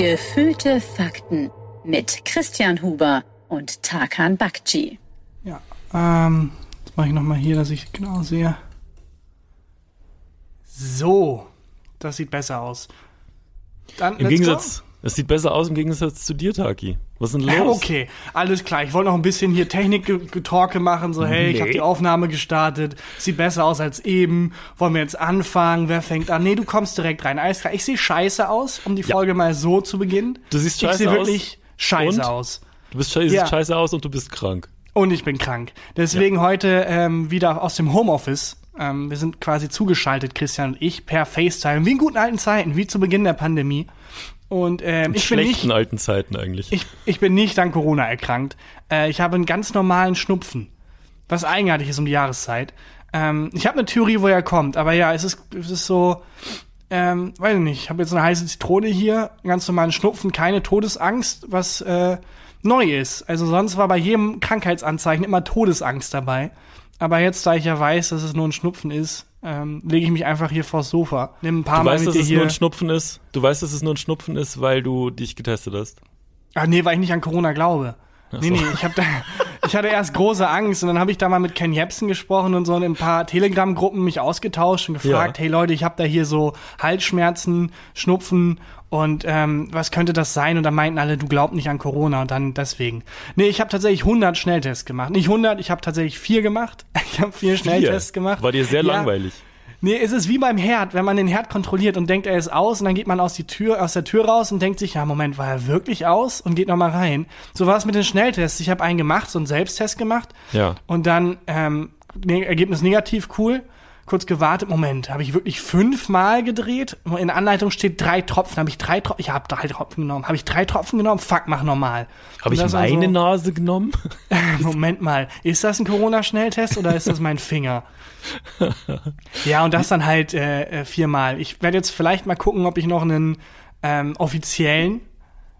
Gefühlte Fakten mit Christian Huber und Tarkan Bakci. Ja, ähm, jetzt mache ich nochmal hier, dass ich genau sehe. So, das sieht besser aus. Dann, Im Gegensatz, es sieht besser aus im Gegensatz zu dir, Taki. Was ist denn los? Okay, alles klar. Ich wollte noch ein bisschen hier Technik-Getalke machen. So, hey, nee. ich habe die Aufnahme gestartet. Sieht besser aus als eben. Wollen wir jetzt anfangen? Wer fängt an? Nee, du kommst direkt rein. Alles klar. Ich sehe scheiße aus, um die ja. Folge mal so zu beginnen. Du siehst scheiße aus. Ich sehe wirklich scheiße und? aus. Du bist scheiße, ja. scheiße aus und du bist krank. Und ich bin krank. Deswegen ja. heute ähm, wieder aus dem Homeoffice. Ähm, wir sind quasi zugeschaltet, Christian und ich, per FaceTime, wie in guten alten Zeiten, wie zu Beginn der Pandemie. Und ähm, ich bin nicht in alten Zeiten eigentlich. Ich, ich bin nicht an Corona erkrankt. Äh, ich habe einen ganz normalen Schnupfen, was eigenartig ist um die Jahreszeit. Ähm, ich habe eine Theorie, wo er kommt, aber ja, es ist, es ist so, ähm, weiß ich nicht. Ich habe jetzt eine heiße Zitrone hier, einen ganz normalen Schnupfen, keine Todesangst, was äh, neu ist. Also sonst war bei jedem Krankheitsanzeichen immer Todesangst dabei. Aber jetzt, da ich ja weiß, dass es nur ein Schnupfen ist, ähm, lege ich mich einfach hier vors Sofa. Nimm ein paar du Mal weißt, dass es nur ein Schnupfen ist? Du weißt, dass es nur ein Schnupfen ist, weil du dich getestet hast? Ah, nee, weil ich nicht an Corona glaube. So. Nee, nee, ich, hab da, ich hatte erst große Angst und dann habe ich da mal mit Ken Jebsen gesprochen und so in ein paar Telegram-Gruppen mich ausgetauscht und gefragt, ja. hey Leute, ich habe da hier so Halsschmerzen, Schnupfen und ähm, was könnte das sein? Und da meinten alle, du glaubst nicht an Corona und dann deswegen. Nee, ich habe tatsächlich 100 Schnelltests gemacht. Nicht 100, ich habe tatsächlich vier gemacht. Ich habe vier, Schnelltests gemacht. War dir sehr ja. langweilig. Nee, es ist wie beim Herd, wenn man den Herd kontrolliert und denkt, er ist aus und dann geht man aus, die Tür, aus der Tür raus und denkt sich, ja, Moment, war er wirklich aus? Und geht nochmal rein. So war es mit den Schnelltests. Ich habe einen gemacht, so einen Selbsttest gemacht. Ja. Und dann ähm, ne Ergebnis negativ, cool kurz gewartet. Moment, habe ich wirklich fünfmal gedreht? In der Anleitung steht drei Tropfen. Habe ich drei Tropfen? Ich habe drei Tropfen genommen. Habe ich drei Tropfen genommen? Fuck, mach nochmal. Habe ich meine so, Nase genommen? Moment mal, ist das ein Corona-Schnelltest oder ist das mein Finger? ja, und das dann halt äh, äh, viermal. Ich werde jetzt vielleicht mal gucken, ob ich noch einen ähm, offiziellen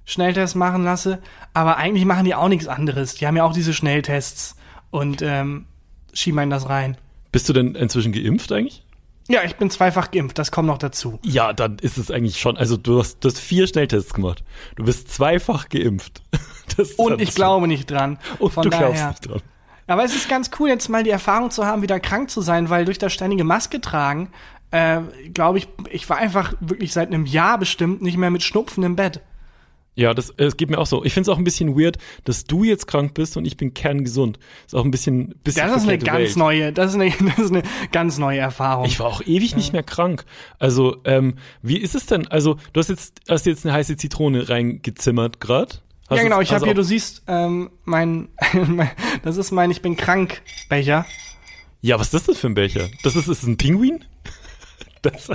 Schnelltest machen lasse. Aber eigentlich machen die auch nichts anderes. Die haben ja auch diese Schnelltests und ähm, schieben einen das rein. Bist du denn inzwischen geimpft eigentlich? Ja, ich bin zweifach geimpft, das kommt noch dazu. Ja, dann ist es eigentlich schon, also du hast, du hast vier Schnelltests gemacht. Du bist zweifach geimpft. Und ich glaube nicht dran. Und Von du daher. glaubst nicht dran. Aber es ist ganz cool, jetzt mal die Erfahrung zu haben, wieder krank zu sein, weil durch das ständige Maske tragen, äh, glaube ich, ich war einfach wirklich seit einem Jahr bestimmt nicht mehr mit Schnupfen im Bett. Ja, das, es geht mir auch so. Ich finde es auch ein bisschen weird, dass du jetzt krank bist und ich bin kerngesund. Ist auch ein bisschen, bisschen Das ist eine ganz Welt. neue, das ist eine, das ist eine ganz neue Erfahrung. Ich war auch ewig ja. nicht mehr krank. Also, ähm, wie ist es denn? Also, du hast jetzt, hast jetzt eine heiße Zitrone reingezimmert gerade. Ja, genau. Ich habe hier, du siehst, ähm, mein, das ist mein Ich bin krank Becher. Ja, was ist das für ein Becher? Das ist, ist ein Pinguin? Das,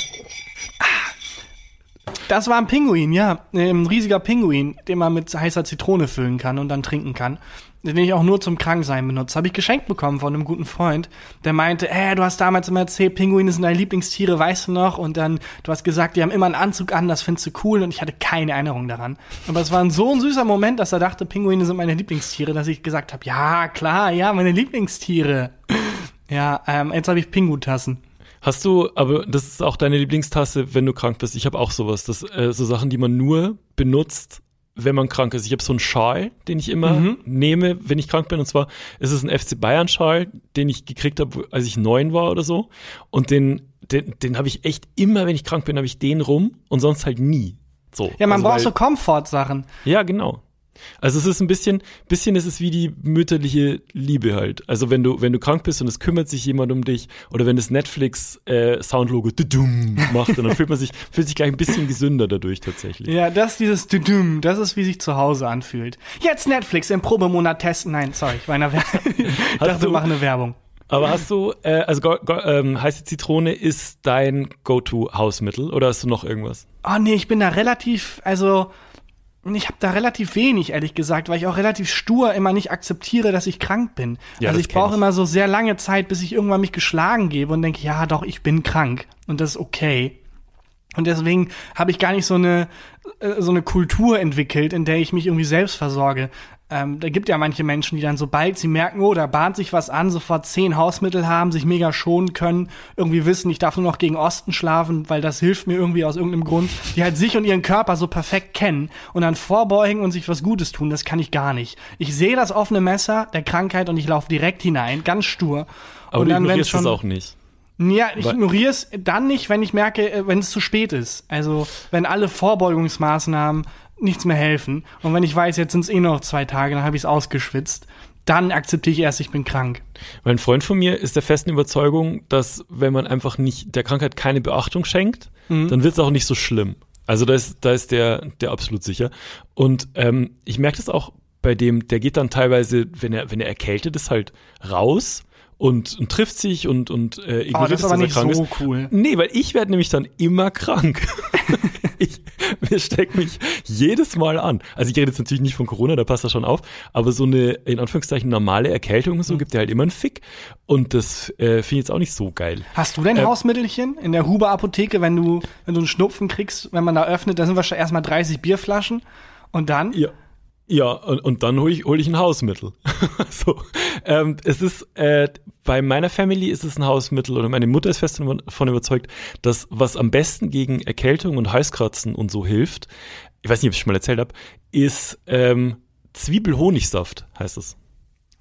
das war ein Pinguin, ja. Ein riesiger Pinguin, den man mit heißer Zitrone füllen kann und dann trinken kann. Den ich auch nur zum Kranksein benutze. Habe ich geschenkt bekommen von einem guten Freund, der meinte, äh, du hast damals immer erzählt, Pinguine sind deine Lieblingstiere, weißt du noch? Und dann, du hast gesagt, die haben immer einen Anzug an, das findest du cool. Und ich hatte keine Erinnerung daran. Aber es war ein so ein süßer Moment, dass er dachte, Pinguine sind meine Lieblingstiere, dass ich gesagt habe, ja, klar, ja, meine Lieblingstiere. Ja, ähm, jetzt habe ich Pingu-Tassen. Hast du, aber das ist auch deine Lieblingstasse, wenn du krank bist. Ich habe auch sowas. Das äh, so Sachen, die man nur benutzt, wenn man krank ist. Ich habe so einen Schal, den ich immer mhm. nehme, wenn ich krank bin. Und zwar ist es ein FC Bayern Schal, den ich gekriegt habe, als ich neun war oder so. Und den, den, den habe ich echt immer, wenn ich krank bin, habe ich den rum und sonst halt nie. So. Ja, man also, braucht weil, so Komfortsachen. Ja, genau. Also es ist ein bisschen, bisschen ist es wie die mütterliche Liebe halt. Also wenn du, wenn du krank bist und es kümmert sich jemand um dich oder wenn das Netflix äh, Soundlogo macht, dann fühlt man sich, fühlt sich gleich ein bisschen gesünder dadurch tatsächlich. Ja, das dieses das ist wie sich zu Hause anfühlt. Jetzt Netflix im Probemonat testen. Nein, sorry, ich war in der Werbung. ich dachte, du mach eine Werbung. Aber hast du, äh, also go, go, ähm, heiße Zitrone ist dein Go-To-Hausmittel oder hast du noch irgendwas? Oh nee, ich bin da relativ, also ich habe da relativ wenig, ehrlich gesagt, weil ich auch relativ stur immer nicht akzeptiere, dass ich krank bin. Ja, also ich brauche immer so sehr lange Zeit, bis ich irgendwann mich geschlagen gebe und denke, ja, doch, ich bin krank und das ist okay. Und deswegen habe ich gar nicht so eine äh, so eine Kultur entwickelt, in der ich mich irgendwie selbst versorge. Ähm, da gibt ja manche Menschen, die dann sobald sie merken, oh, da bahnt sich was an, sofort zehn Hausmittel haben, sich mega schonen können, irgendwie wissen, ich darf nur noch gegen Osten schlafen, weil das hilft mir irgendwie aus irgendeinem Grund, die halt sich und ihren Körper so perfekt kennen und dann vorbeugen und sich was Gutes tun, das kann ich gar nicht. Ich sehe das offene Messer der Krankheit und ich laufe direkt hinein, ganz stur. Aber und du dann, ignorierst schon, das auch nicht. Ja, ich ignoriere es dann nicht, wenn ich merke, äh, wenn es zu spät ist. Also wenn alle Vorbeugungsmaßnahmen nichts mehr helfen und wenn ich weiß, jetzt sind es eh noch zwei Tage, dann habe ich es ausgeschwitzt, dann akzeptiere ich erst, ich bin krank. Mein Freund von mir ist der festen Überzeugung, dass wenn man einfach nicht der Krankheit keine Beachtung schenkt, dann wird es auch nicht so schlimm. Also da ist, da ist der, der absolut sicher. Und ähm, ich merke das auch bei dem, der geht dann teilweise, wenn er, wenn er erkältet ist, halt raus und, und trifft sich und, und äh, ignoriert, Oh, das ist aber er nicht krank so ist. cool. Nee, weil ich werde nämlich dann immer krank. ich, mir steckt mich jedes Mal an. Also ich rede jetzt natürlich nicht von Corona, da passt das schon auf, aber so eine, in Anführungszeichen, normale Erkältung und Mhm. so gibt ja halt immer einen Fick. Und das äh, finde ich jetzt auch nicht so geil. Hast du denn Äh, Hausmittelchen in der Huber Apotheke, wenn du wenn du einen Schnupfen kriegst, wenn man da öffnet, da sind wahrscheinlich erstmal 30 Bierflaschen und dann Ja. Ja, und, und dann hole ich, hol ich ein Hausmittel. so. Ähm, es ist, äh, bei meiner Family ist es ein Hausmittel oder meine Mutter ist fest davon überzeugt, dass was am besten gegen Erkältung und Halskratzen und so hilft, ich weiß nicht, ob ich schon mal erzählt habe, ist ähm, Zwiebelhonigsaft, heißt es.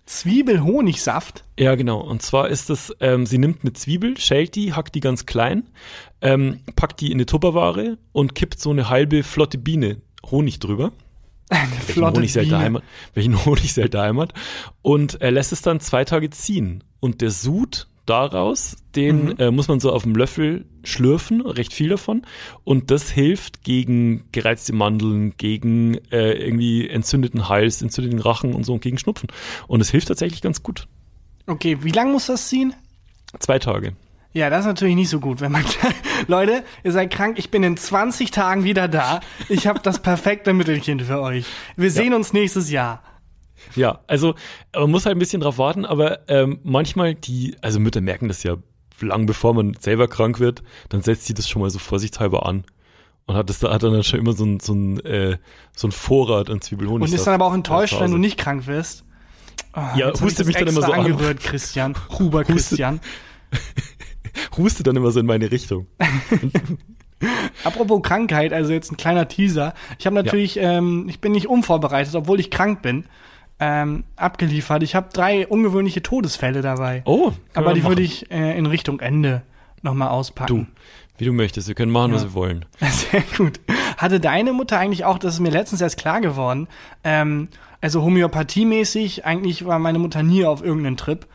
Zwiebelhonigsaft. Ja, genau. Und zwar ist es, ähm, sie nimmt eine Zwiebel, schält die, hackt die ganz klein, ähm, packt die in eine Tupperware und kippt so eine halbe flotte Biene Honig drüber. Welchen Honig sie halt daheim hat, welchen Honig sie halt daheim hat. Und er lässt es dann zwei Tage ziehen. Und der Sud daraus, den Mhm. äh, muss man so auf dem Löffel schlürfen, recht viel davon. Und das hilft gegen gereizte Mandeln, gegen äh, irgendwie entzündeten Hals, entzündeten Rachen und so und gegen Schnupfen. Und es hilft tatsächlich ganz gut. Okay, wie lang muss das ziehen? Zwei Tage. Ja, das ist natürlich nicht so gut, wenn man Leute, ihr seid krank, ich bin in 20 Tagen wieder da. Ich habe das perfekte Mittelchen für euch. Wir sehen uns nächstes Jahr. Ja, also man muss halt ein bisschen drauf warten, aber ähm, manchmal die, also Mütter merken das ja lang bevor man selber krank wird, dann setzt sie das schon mal so vorsichtshalber an und hat das da hat dann schon immer so ein so ein äh, so ein Vorrat an Zwiebelhonig. Und ist dann aber auch enttäuscht, wenn du nicht krank wirst. Oh, Ja, hustet mich dann immer so an. angerührt, Christian. Huber Christian. huste dann immer so in meine Richtung. Apropos Krankheit, also jetzt ein kleiner Teaser. Ich habe natürlich, ähm, ich bin nicht unvorbereitet, obwohl ich krank bin, ähm, abgeliefert. Ich habe drei ungewöhnliche Todesfälle dabei. Oh, Aber die machen. würde ich äh, in Richtung Ende nochmal du, auspacken. wie du möchtest, wir können machen, was Ja. wir wollen. Sehr gut. Hatte deine Mutter eigentlich auch, das ist mir letztens erst klar geworden, ähm, also homöopathiemäßig, eigentlich war meine Mutter nie auf irgendeinen Trip,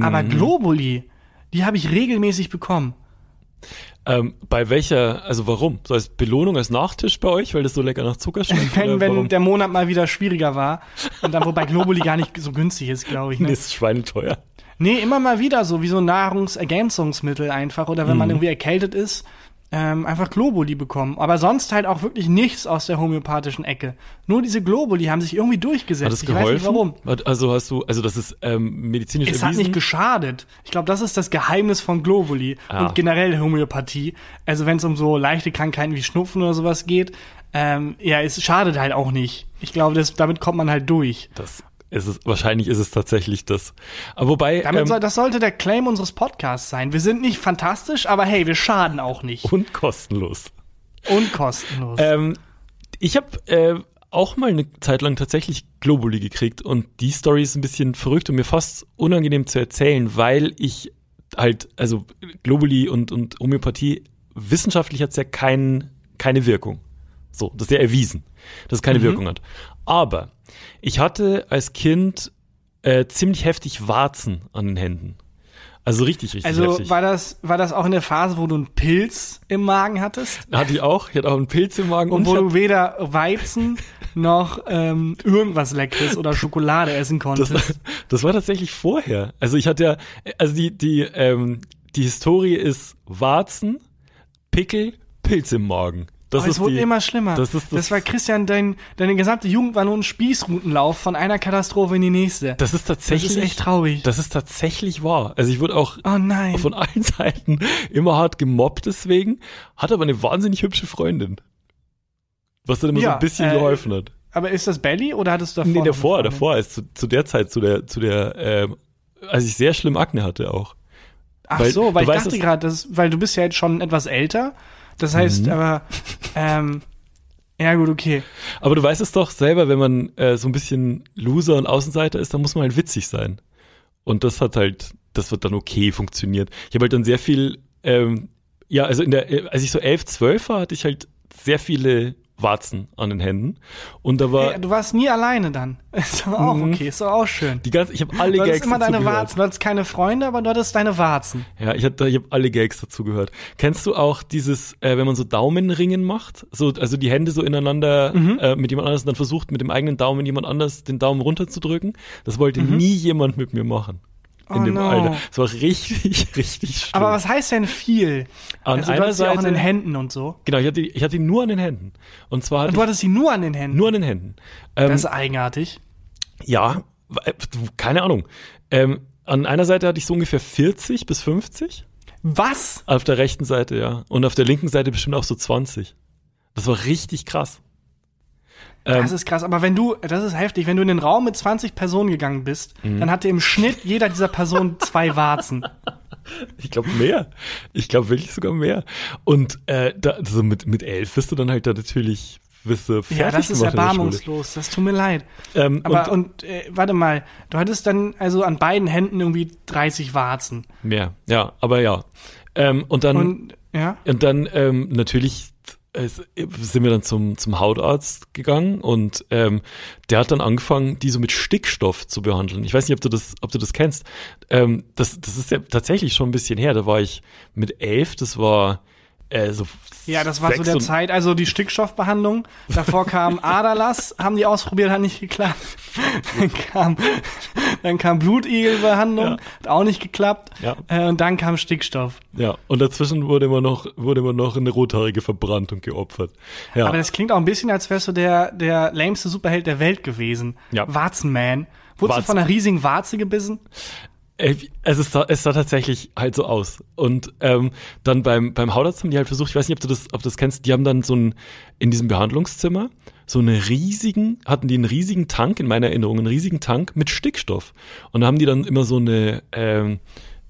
aber Mhm. Globuli, die habe ich regelmäßig bekommen. Ähm, bei welcher, also warum? So als Belohnung, als Nachtisch bei euch, weil das so lecker nach Zucker schmeckt? Wenn, wenn der Monat mal wieder schwieriger war und dann, wobei Globuli gar nicht so günstig ist, glaube ich. Nee, Ne? ist schweineteuer. Nee, immer mal wieder so, wie so Nahrungsergänzungsmittel einfach. Oder wenn Mhm. man irgendwie erkältet ist, ähm, einfach Globuli bekommen. Aber sonst halt auch wirklich nichts aus der homöopathischen Ecke. Nur diese Globuli haben sich irgendwie durchgesetzt. Hat das ich geholfen? weiß nicht warum. Hat- Also hast du, also das ist ähm, medizinisch Es hat erwiesen? nicht geschadet. Ich glaube, das ist das Geheimnis von Globuli Ah. und generell Homöopathie. Also wenn es um so leichte Krankheiten wie Schnupfen oder sowas geht, ähm, ja, es schadet halt auch nicht. Ich glaube, das, damit kommt man halt durch. Das ist es, wahrscheinlich ist es tatsächlich das. Aber wobei, Damit ähm, soll, das sollte der Claim unseres Podcasts sein. Wir sind nicht fantastisch, aber hey, wir schaden auch nicht. und kostenlos. Und kostenlos. Ähm, ich habe äh, auch mal eine Zeit lang tatsächlich Globuli gekriegt und die Story ist ein bisschen verrückt und mir fast unangenehm zu erzählen, weil ich halt, also Globuli und, und Homöopathie, wissenschaftlich hat es ja kein, keine Wirkung. So, das ist ja erwiesen, dass es keine Wirkung hat. Aber ich hatte als Kind äh, ziemlich heftig Warzen an den Händen. Also richtig, richtig also heftig. war das, war das auch in der Phase, wo du einen Pilz im Magen hattest? Hatte ich auch. Ich hatte auch einen Pilz im Magen. Und ich wo du weder Weizen noch ähm, irgendwas Leckeres oder Schokolade essen Das, konntest. das war tatsächlich vorher. Also ich hatte ja, also die, die, ähm, die Historie ist Warzen, Pickel, Pilz im Magen. Das Aber ist es wurde die, immer schlimmer. das ist das- war Christian, dein, deine gesamte Jugend war nur ein Spießrutenlauf von einer Katastrophe in die nächste. das ist tatsächlich, das ist echt traurig. das ist tatsächlich wahr. Also ich wurde auch oh nein. von allen Seiten immer hart gemobbt deswegen, hatte aber eine wahnsinnig hübsche Freundin. Was dann immer so Ja, ein bisschen äh, geholfen hat. Aber ist das Belly oder hattest du davor? Nee, davor, davor, als zu, zu der Zeit, zu der, zu der, äh, als ich sehr schlimm Akne hatte auch. Ach Weil so, weil ich weißt dachte gerade, das- weil du bist ja jetzt schon etwas älter. Das heißt, Mhm. aber, ähm, ja gut, okay. Aber du weißt es doch selber, wenn man äh, so ein bisschen Loser und Außenseiter ist, dann muss man halt witzig sein. Und das hat halt, das wird dann okay funktioniert. Ich habe halt dann sehr viel, ähm, ja, also in der, äh, als ich so elf, zwölf war, hatte ich halt sehr viele Warzen an den Händen. Und da war Hey, du warst nie alleine dann. Ist doch auch Mhm. okay, ist doch auch schön. die ganze, ich habe alle Du hattest Gags immer dazu deine gehört. Warzen. Du hattest keine Freunde, aber du hattest deine Warzen. Ja, ich habe ich hab alle Gags dazu gehört. Kennst du auch dieses, äh, wenn man so Daumenringen macht, so also die Hände so ineinander Mhm. äh, mit jemand anders und dann versucht mit dem eigenen Daumen jemand anders den Daumen runterzudrücken? Das wollte nie jemand mit mir machen in. Oh dem no. Alter. Das war richtig, richtig schlimm. Aber was heißt denn viel? An also, du einer hattest sie auch an Seite- den Händen und so. genau, ich hatte, ich hatte ihn nur an den Händen. Und zwar Und du hattest sie nur an den ich Händen. nur an den Händen. Ähm, das ist eigenartig. ja, äh, keine Ahnung. Ähm, an einer Seite hatte ich so ungefähr 40 bis 50. Was? Auf der rechten Seite, ja. Und auf der linken Seite bestimmt auch so 20. Das war richtig krass. Ähm, Das ist krass, aber wenn du, das ist heftig, wenn du in den Raum mit 20 Personen gegangen bist, Mhm. dann hatte im Schnitt jeder dieser Personen zwei Warzen. ich glaube mehr. Ich glaube wirklich sogar mehr. Und äh, da, also mit, mit elf bist du dann halt da natürlich fertig Ja, das ist erbarmungslos, das tut mir leid. Ähm, Aber und, und, äh, warte mal, du hattest dann also an beiden Händen irgendwie 30 Warzen. mehr, ja, aber ja. Ähm, und dann Und ja, Und dann ähm, natürlich sind wir dann zum, zum Hautarzt gegangen und ähm, der hat dann angefangen, die so mit Stickstoff zu behandeln. Ich weiß nicht, ob du das, ob du das kennst. Ähm, das, das ist ja tatsächlich schon ein bisschen her. Da war ich mit elf, das war äh, so ja, das war so der Zeit, also die Stickstoffbehandlung. Davor kam Aderlass, haben die ausprobiert, hat nicht geklappt. Dann kam, dann kam Blutigelbehandlung, Ja. hat auch nicht geklappt. Ja. Äh, und dann kam Stickstoff. Ja, und dazwischen wurde immer noch, wurde immer noch eine Rothaarige verbrannt und geopfert. Ja, Aber das klingt auch ein bisschen, als wärst du der, der lämste Superheld der Welt gewesen. Ja. Warzenman. Wurdest Warzen- du von einer riesigen Warze gebissen? Äh, Es, ist, es sah tatsächlich halt so aus. Und ähm, dann beim, beim Hautarzt haben die halt versucht, ich weiß nicht, ob du das, ob du das kennst, die haben dann so ein, in diesem Behandlungszimmer, so einen riesigen, hatten die einen riesigen Tank, in meiner Erinnerung, einen riesigen Tank mit Stickstoff. Und da haben die dann immer so eine, ähm,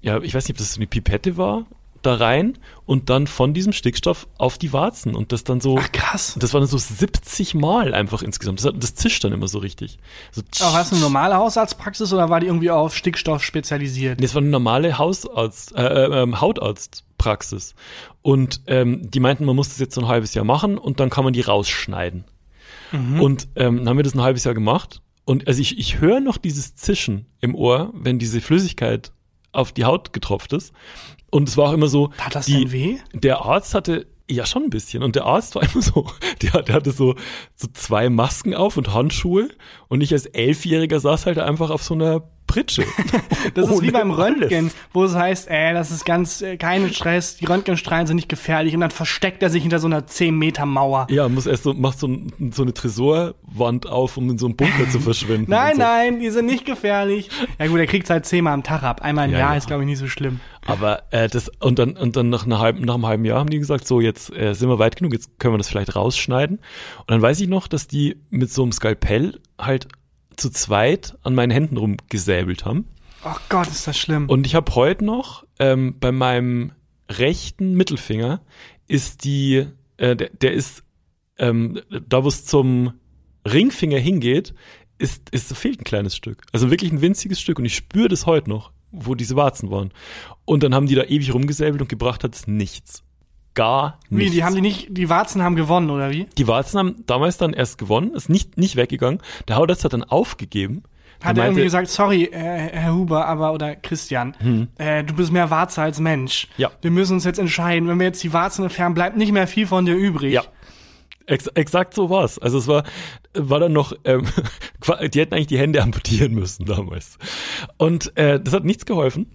ja, ich weiß nicht, ob das so eine Pipette war, da rein und dann von diesem Stickstoff auf die Warzen und das dann so. Ach krass. Das waren so 70 Mal einfach insgesamt. Das, hat- das zischt dann immer so richtig. So Aber war es eine normale Hausarztpraxis oder war die irgendwie auf Stickstoff spezialisiert? Nee, es war eine normale Hausarzt, äh, äh, Hautarztpraxis. Und ähm, die meinten, man muss das jetzt so ein halbes Jahr machen und dann kann man die rausschneiden. Und ähm, dann haben wir das ein halbes Jahr gemacht. Und also ich, ich höre noch dieses Zischen im Ohr, wenn diese Flüssigkeit auf die Haut getropft ist. Und es war auch immer so. Tat das die, denn weh? Der Arzt hatte ja schon ein bisschen. Und der Arzt war immer so, der, der hatte so, so zwei Masken auf und Handschuhe. Und ich als Elfjähriger saß halt einfach auf so einer Pritsche. Das ist wie beim alles. Röntgen, wo es heißt, ey, das ist ganz, äh, kein Stress, die Röntgenstrahlen sind nicht gefährlich und dann versteckt er sich hinter so einer 10 Meter Mauer. Ja, muss erst so, macht so, ein, so eine Tresorwand auf, um in so einen Bunker zu verschwinden. Nein, so. nein, die sind nicht gefährlich. Ja gut, er kriegt halt zehnmal am Tag ab. Einmal im Ja, Jahr ja. ist, glaube ich, nicht so schlimm. Aber äh, das und dann und dann nach, einer halben, nach einem halben Jahr haben die gesagt, so jetzt äh, sind wir weit genug, jetzt können wir das vielleicht rausschneiden. Und dann weiß ich noch, dass die mit so einem Skalpell halt zu zweit an meinen Händen rumgesäbelt haben. Oh Gott, ist das schlimm. Und ich habe heute noch ähm, bei meinem rechten Mittelfinger ist die, äh, der, der ist ähm, da, wo es zum Ringfinger hingeht, ist, ist fehlt ein kleines Stück. Also wirklich ein winziges Stück. Und ich spüre das heute noch, wo diese Warzen waren. Und dann haben die da ewig rumgesäbelt und gebracht hat es nichts. Gar wie, nichts. die haben die nicht, die Warzen haben gewonnen, oder wie? die Warzen haben damals dann erst gewonnen, ist nicht, nicht weggegangen. Der Hautarzt hat dann aufgegeben. Hat er irgendwie gesagt, sorry, äh, Herr Huber, aber, oder Christian, äh, du bist mehr Warze als Mensch. Hm. Ja. Wir müssen uns jetzt entscheiden, wenn wir jetzt die Warzen entfernen, bleibt nicht mehr viel von dir übrig. Ja. Ex exakt so war's. Also es war, war dann noch, ähm, die hätten eigentlich die Hände amputieren müssen damals. Und äh, das hat nichts geholfen.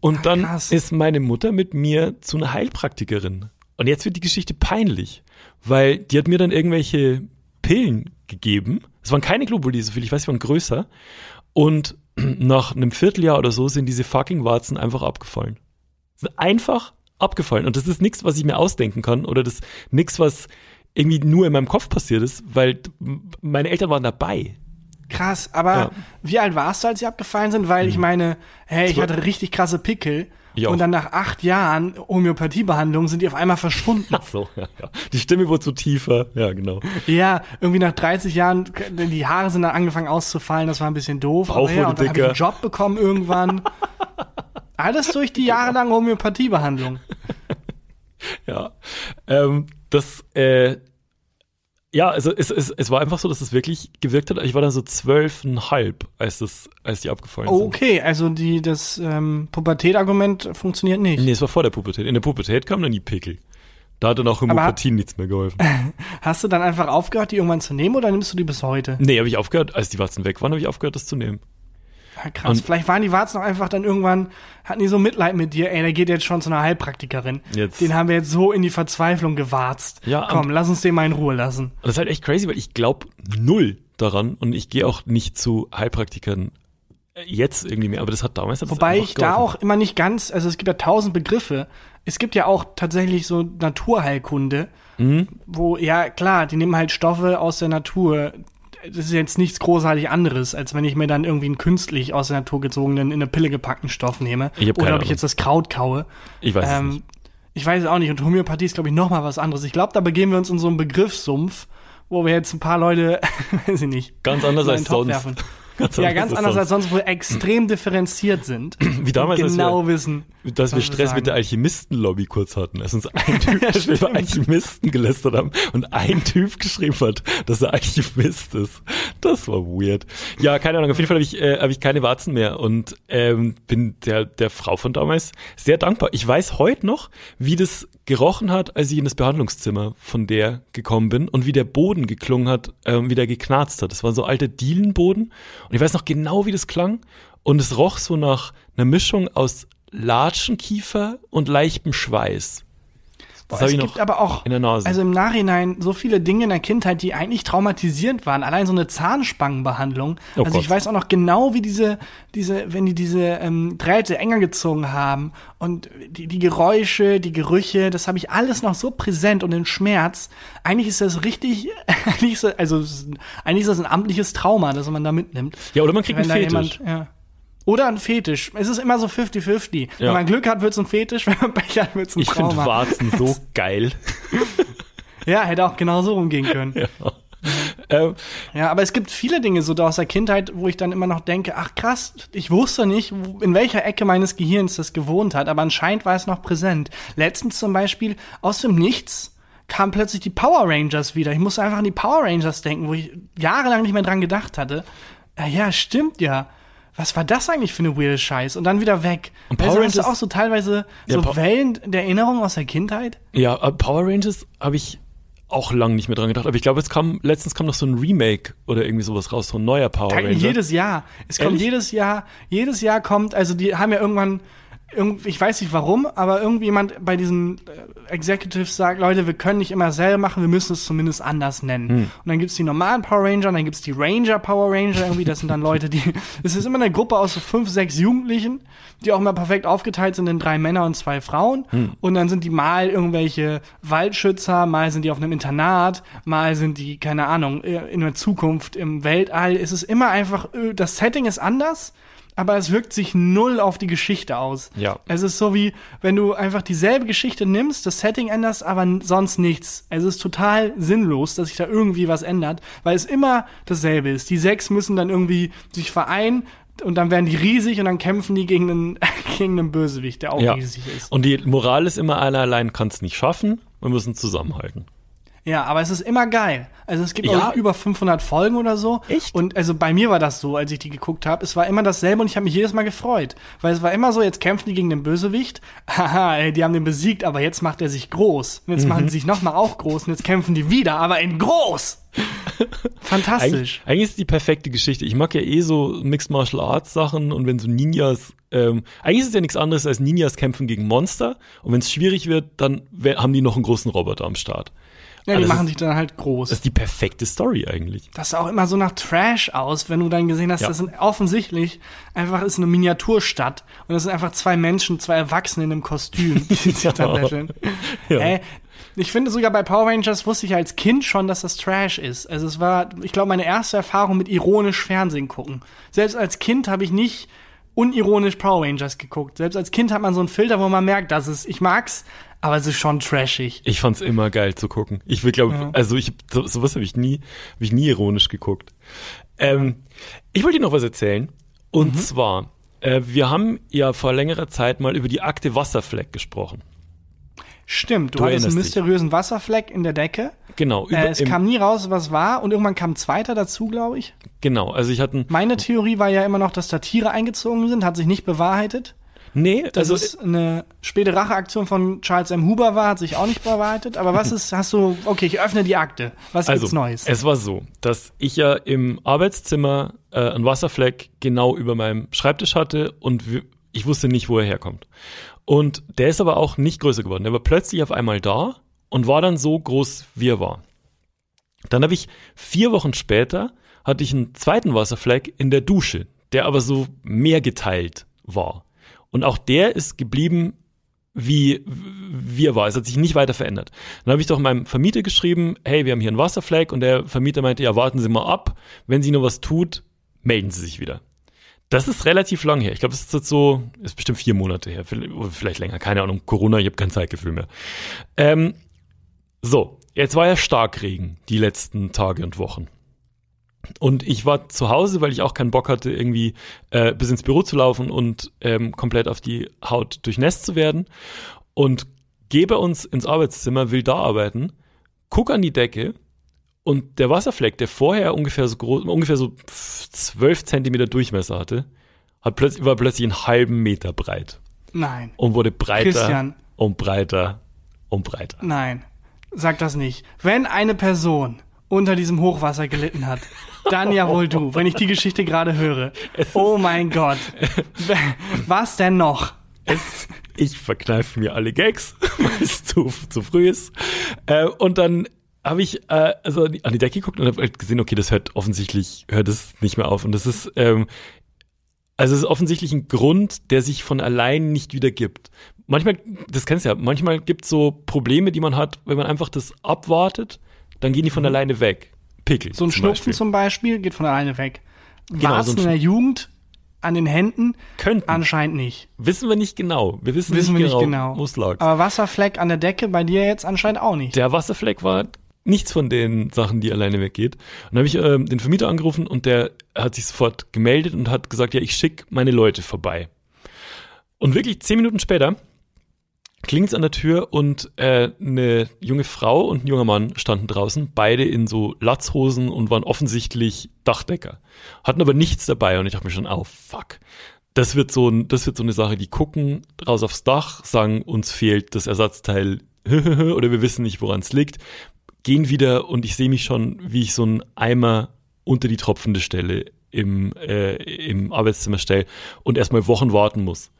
Und Ah, dann krass. ist meine Mutter mit mir zu einer Heilpraktikerin. Und jetzt wird die Geschichte peinlich, weil die hat mir dann irgendwelche Pillen gegeben. Es waren keine Globuli, so viel ich weiß, sie waren größer. Und nach einem Vierteljahr oder so sind diese fucking Warzen einfach abgefallen. Sind einfach abgefallen. Und das ist nichts, was ich mir ausdenken kann oder das nichts, was irgendwie nur in meinem Kopf passiert ist, weil meine Eltern waren dabei. Krass, aber Ja. wie alt warst du, als sie abgefallen sind? Weil ich meine, hey, ich hatte richtig krasse Pickel. Und dann nach acht Jahren Homöopathiebehandlung sind die auf einmal verschwunden. Ach so, ja, ja. Die Stimme wurde so tiefer. Ja, genau. Ja, irgendwie nach 30 Jahren, die Haare sind dann angefangen auszufallen, das war ein bisschen doof. Bauch Aber ja, und dann habe ich einen Job bekommen irgendwann. Alles durch die jahrelange Homöopathiebehandlung. Ja. Ähm, das, äh, ja, also es, es, es war einfach so, dass es wirklich gewirkt hat. Ich war dann so zwölfeinhalb, als das, als die abgefallen sind. Okay, also die, das ähm, Pubertät-Argument funktioniert nicht. Nee, es war vor der Pubertät. In der Pubertät kamen dann die Pickel. Da hat dann auch Homöopathie nichts mehr geholfen. Hast du dann einfach aufgehört, die irgendwann zu nehmen oder nimmst du die bis heute? Nee, habe ich aufgehört, als die Warzen weg waren, habe ich aufgehört, das zu nehmen. Ja, krass. Und- Vielleicht waren die Warzen auch einfach dann irgendwann, hatten die so Mitleid mit dir, ey, der geht jetzt schon zu einer Heilpraktikerin. Jetzt. Den haben wir jetzt so in die Verzweiflung gewarzt. Ja, Komm, lass uns den mal in Ruhe lassen. Das ist halt echt crazy, weil ich glaube null daran und ich gehe auch nicht zu Heilpraktikern äh, jetzt irgendwie mehr, aber das hat damals Wobei ich da auch immer nicht ganz, also es gibt ja tausend Begriffe. Es gibt ja auch tatsächlich so Naturheilkunde, Mhm. wo, ja klar, die nehmen halt Stoffe aus der Natur. Das ist jetzt nichts großartig anderes, als wenn ich mir dann irgendwie einen künstlich aus der Natur gezogenen, in eine Pille gepackten Stoff nehme. Ich Oder ob ich Ahnung. jetzt das Kraut kaue. Ich weiß es Ähm, nicht. ich weiß es auch nicht. Und Homöopathie ist, glaube ich, noch mal was anderes. Ich glaube, da begeben wir uns in so einen Begriffssumpf, wo wir jetzt ein paar Leute, weiß ich nicht, Ganz anders als sonst. werfen. Ja, ganz anders als sonst, wo wir extrem differenziert sind. Wie damals, genau wissen. Dass wir Stress mit der sagen. Alchemisten-Lobby kurz hatten. Als uns ein Typ, dass wir über Alchemisten gelästert haben und ein Typ geschrieben hat, dass er Alchemist ist. Das war weird. Ja, keine Ahnung. Auf jeden Fall habe ich, äh, hab ich keine Warzen mehr und ähm, bin der, der Frau von damals sehr dankbar. Ich weiß heute noch, wie das gerochen hat, als ich in das Behandlungszimmer von der gekommen bin und wie der Boden geklungen hat, ähm, wie der geknarzt hat. Das war so alter Dielenboden und ich weiß noch genau, wie das klang und es roch so nach einer Mischung aus Latschenkiefer und leichtem Schweiß. Das Boah, es ich gibt aber auch, also im Nachhinein, so viele Dinge in der Kindheit, die eigentlich traumatisierend waren. Allein so eine Zahnspangenbehandlung. Oh also ich Gott. weiß auch noch genau, wie diese, diese, wenn die diese ähm, Drähte enger gezogen haben und die, die Geräusche, die Gerüche, das habe ich alles noch so präsent und den Schmerz. Eigentlich ist das richtig, eigentlich ist das, also eigentlich ist das ein amtliches Trauma, das man da mitnimmt. ja, oder man kriegt einen da Fetisch. ja. Oder ein Fetisch. Es ist immer so 50-50. Wenn Ja. man Glück hat, wird's ein Fetisch. Wenn man Pech hat, wird's ein Ich finde Trauma. Warzen so geil. Ja, hätte auch genauso rumgehen können. ja. ähm, aber es gibt viele Dinge so aus der Kindheit, wo ich dann immer noch denke, ach krass, ich wusste nicht, in welcher Ecke meines Gehirns das gewohnt hat, aber anscheinend war es noch präsent. Letztens zum Beispiel aus dem Nichts kamen plötzlich die Power Rangers wieder. Ich musste einfach an die Power Rangers denken, wo ich jahrelang nicht mehr dran gedacht hatte. Ja, ja stimmt ja. Was war das eigentlich für eine weirde Scheiß? Und dann wieder weg. Und also, Power du Rangers- auch so teilweise Ja, so Pa- Wellen der Erinnerung aus der Kindheit? ja, äh, Power Rangers habe ich auch lang nicht mehr dran gedacht. Aber ich glaube, jetzt kam, letztens kam noch so ein Remake oder irgendwie sowas raus, so ein neuer Power Ranger. Jedes Jahr. Es kommt Ehrlich? jedes Jahr, jedes Jahr kommt, also die haben ja irgendwann, irgend- ich weiß nicht warum, aber irgendjemand bei diesen äh, Executives sagt, Leute, wir können nicht immer selber machen, wir müssen es zumindest anders nennen. Hm. Und dann gibt's die normalen Power Ranger, und dann gibt's die Ranger Power Ranger, irgendwie, das sind dann Leute, die, es ist immer eine Gruppe aus so fünf, sechs Jugendlichen, die auch immer perfekt aufgeteilt sind in drei Männer und zwei Frauen. Hm. Und dann sind die mal irgendwelche Waldschützer, mal sind die auf einem Internat, mal sind die, keine Ahnung, äh, in der Zukunft im Weltall. Es ist immer einfach, äh, das Setting ist anders, aber es wirkt sich null auf die Geschichte aus. Ja. Es ist so wie, wenn du einfach dieselbe Geschichte nimmst, das Setting änderst, aber sonst nichts. Es ist total sinnlos, dass sich da irgendwie was ändert, weil es immer dasselbe ist. Die sechs müssen dann irgendwie sich vereinen und dann werden die riesig und dann kämpfen die gegen einen, gegen einen Bösewicht, der auch ja. riesig ist. Und die Moral ist immer, einer allein kann es nicht schaffen. Wir müssen zusammenhalten. Ja, aber es ist immer geil. Also es gibt Ja. glaub ich, über 500 Folgen oder so. Echt? Und also bei mir war das so, als ich die geguckt habe. Es war immer dasselbe und ich habe mich jedes Mal gefreut. Weil es war immer so, jetzt kämpfen die gegen den Bösewicht. Haha, ey, die haben den besiegt, aber jetzt macht er sich groß. Und jetzt Mhm. machen die sich nochmal auch groß und jetzt kämpfen die wieder, aber in groß. Fantastisch. Eigentlich, eigentlich ist es die perfekte Geschichte. Ich mag ja eh so Mixed Martial Arts Sachen und wenn so Ninjas, ähm, eigentlich ist es ja nichts anderes als Ninjas kämpfen gegen Monster und wenn es schwierig wird, dann haben die noch einen großen Roboter am Start. Ja, die das machen sich dann halt groß. Das ist die perfekte Story eigentlich. Das sah auch immer so nach Trash aus, wenn du dann gesehen hast, Ja. das sind offensichtlich einfach ist eine Miniaturstadt und das sind einfach zwei Menschen, zwei Erwachsene in einem Kostüm, die sich da lächeln. Ja. Ey, Ich finde sogar bei Power Rangers wusste ich als Kind schon, dass das Trash ist. Also es war, ich glaube, meine erste Erfahrung mit ironisch Fernsehen gucken. Selbst als Kind habe ich nicht unironisch Power Rangers geguckt. Selbst als Kind hat man so einen Filter, wo man merkt, dass es, ich mag's, aber es ist schon trashig. Ich fand's immer geil zu gucken. Ich will glaube, Ja. also ich so, sowas habe ich nie, habe ich nie ironisch geguckt. Ähm, ich wollte dir noch was erzählen. Und Mhm. zwar, äh, wir haben ja vor längerer Zeit mal über die Akte Wasserfleck gesprochen. Stimmt, du, Du hattest einen erinnerst dich. mysteriösen Wasserfleck in der Decke. Genau, über, Äh, es kam nie raus, was war, und irgendwann kam ein zweiter dazu, glaube ich. genau. Also ich hatte, Meine Theorie war ja immer noch, dass da Tiere eingezogen sind, hat sich nicht bewahrheitet. Nee, Dass also es eine späte Racheaktion von Charles M. Huber war, hat sich auch nicht bewahrheitet. Aber was ist, hast du, okay, ich öffne die Akte. Was Also, gibt's Neues? es war so, dass ich ja im Arbeitszimmer äh, einen Wasserfleck genau über meinem Schreibtisch hatte und ich wusste nicht, wo er herkommt. Und der ist aber auch nicht größer geworden. Der war plötzlich auf einmal da und war dann so groß, wie er war. Dann habe ich vier Wochen später hatte ich einen zweiten Wasserfleck in der Dusche, der aber so mehr geteilt war. Und auch der ist geblieben, wie, wie er war. Es hat sich nicht weiter verändert. Dann habe ich doch meinem Vermieter geschrieben, hey, wir haben hier einen Wasserfleck und der Vermieter meinte, ja, warten Sie mal ab. Wenn sie nur was tut, melden Sie sich wieder. Das ist relativ lang her. Ich glaube, das ist jetzt so, ist bestimmt vier Monate her, vielleicht länger, keine Ahnung. Corona, ich habe kein Zeitgefühl mehr. Ähm, so, jetzt war ja Starkregen die letzten Tage und Wochen. Und ich war zu Hause, weil ich auch keinen Bock hatte, irgendwie äh, bis ins Büro zu laufen und ähm, komplett auf die Haut durchnässt zu werden. Und gehe bei uns ins Arbeitszimmer, will da arbeiten, guck an die Decke und der Wasserfleck, der vorher ungefähr so groß, ungefähr so zwölf Zentimeter Durchmesser hatte, hat plötzlich, war plötzlich einen halben Meter breit Nein, und wurde breiter Christian. und breiter und breiter. nein. Sag das nicht. Wenn eine Person unter diesem Hochwasser gelitten hat, dann ja wohl du, wenn ich die Geschichte gerade höre. Oh mein Gott. Was denn noch? Es, ich verkneife mir alle Gags, weil es zu, zu früh ist. Äh, und dann habe ich äh, also an die- Decke geguckt und habe halt gesehen, okay, das hört offensichtlich, hört es nicht mehr auf. Und das ist, ähm, also es ist offensichtlich ein Grund, der sich von allein nicht wieder gibt. Manchmal, das kennst du ja, manchmal gibt es so Probleme, die man hat, wenn man einfach das abwartet, dann gehen die von alleine weg. Pickel. Mhm. So ein zum Schnupfen Beispiel. zum Beispiel geht von alleine weg. Genau, Warzen so in der Jugend an den Händen Könnten. anscheinend nicht. Wissen wir nicht genau. Wir wissen, Wissen wir nicht nicht genau, genau. lag. Aber Wasserfleck an der Decke bei dir jetzt anscheinend auch nicht. Der Wasserfleck war nichts von den Sachen, die alleine weggeht. Und dann habe ich ähm, den Vermieter angerufen und der hat sich sofort gemeldet und hat gesagt, ja, ich schicke meine Leute vorbei. Und wirklich zehn Minuten später klingt's an der Tür und äh, eine junge Frau und ein junger Mann standen draußen, beide in so Latzhosen und waren offensichtlich Dachdecker. Hatten aber nichts dabei und ich dachte mir schon, oh fuck. Das wird so, ein- das wird so eine Sache, die gucken raus aufs Dach, sagen, uns fehlt das Ersatzteil oder wir wissen nicht, woran es liegt, gehen wieder und ich sehe mich schon, wie ich so einen Eimer unter die tropfende Stelle im, äh, im Arbeitszimmer stelle und erstmal Wochen warten muss.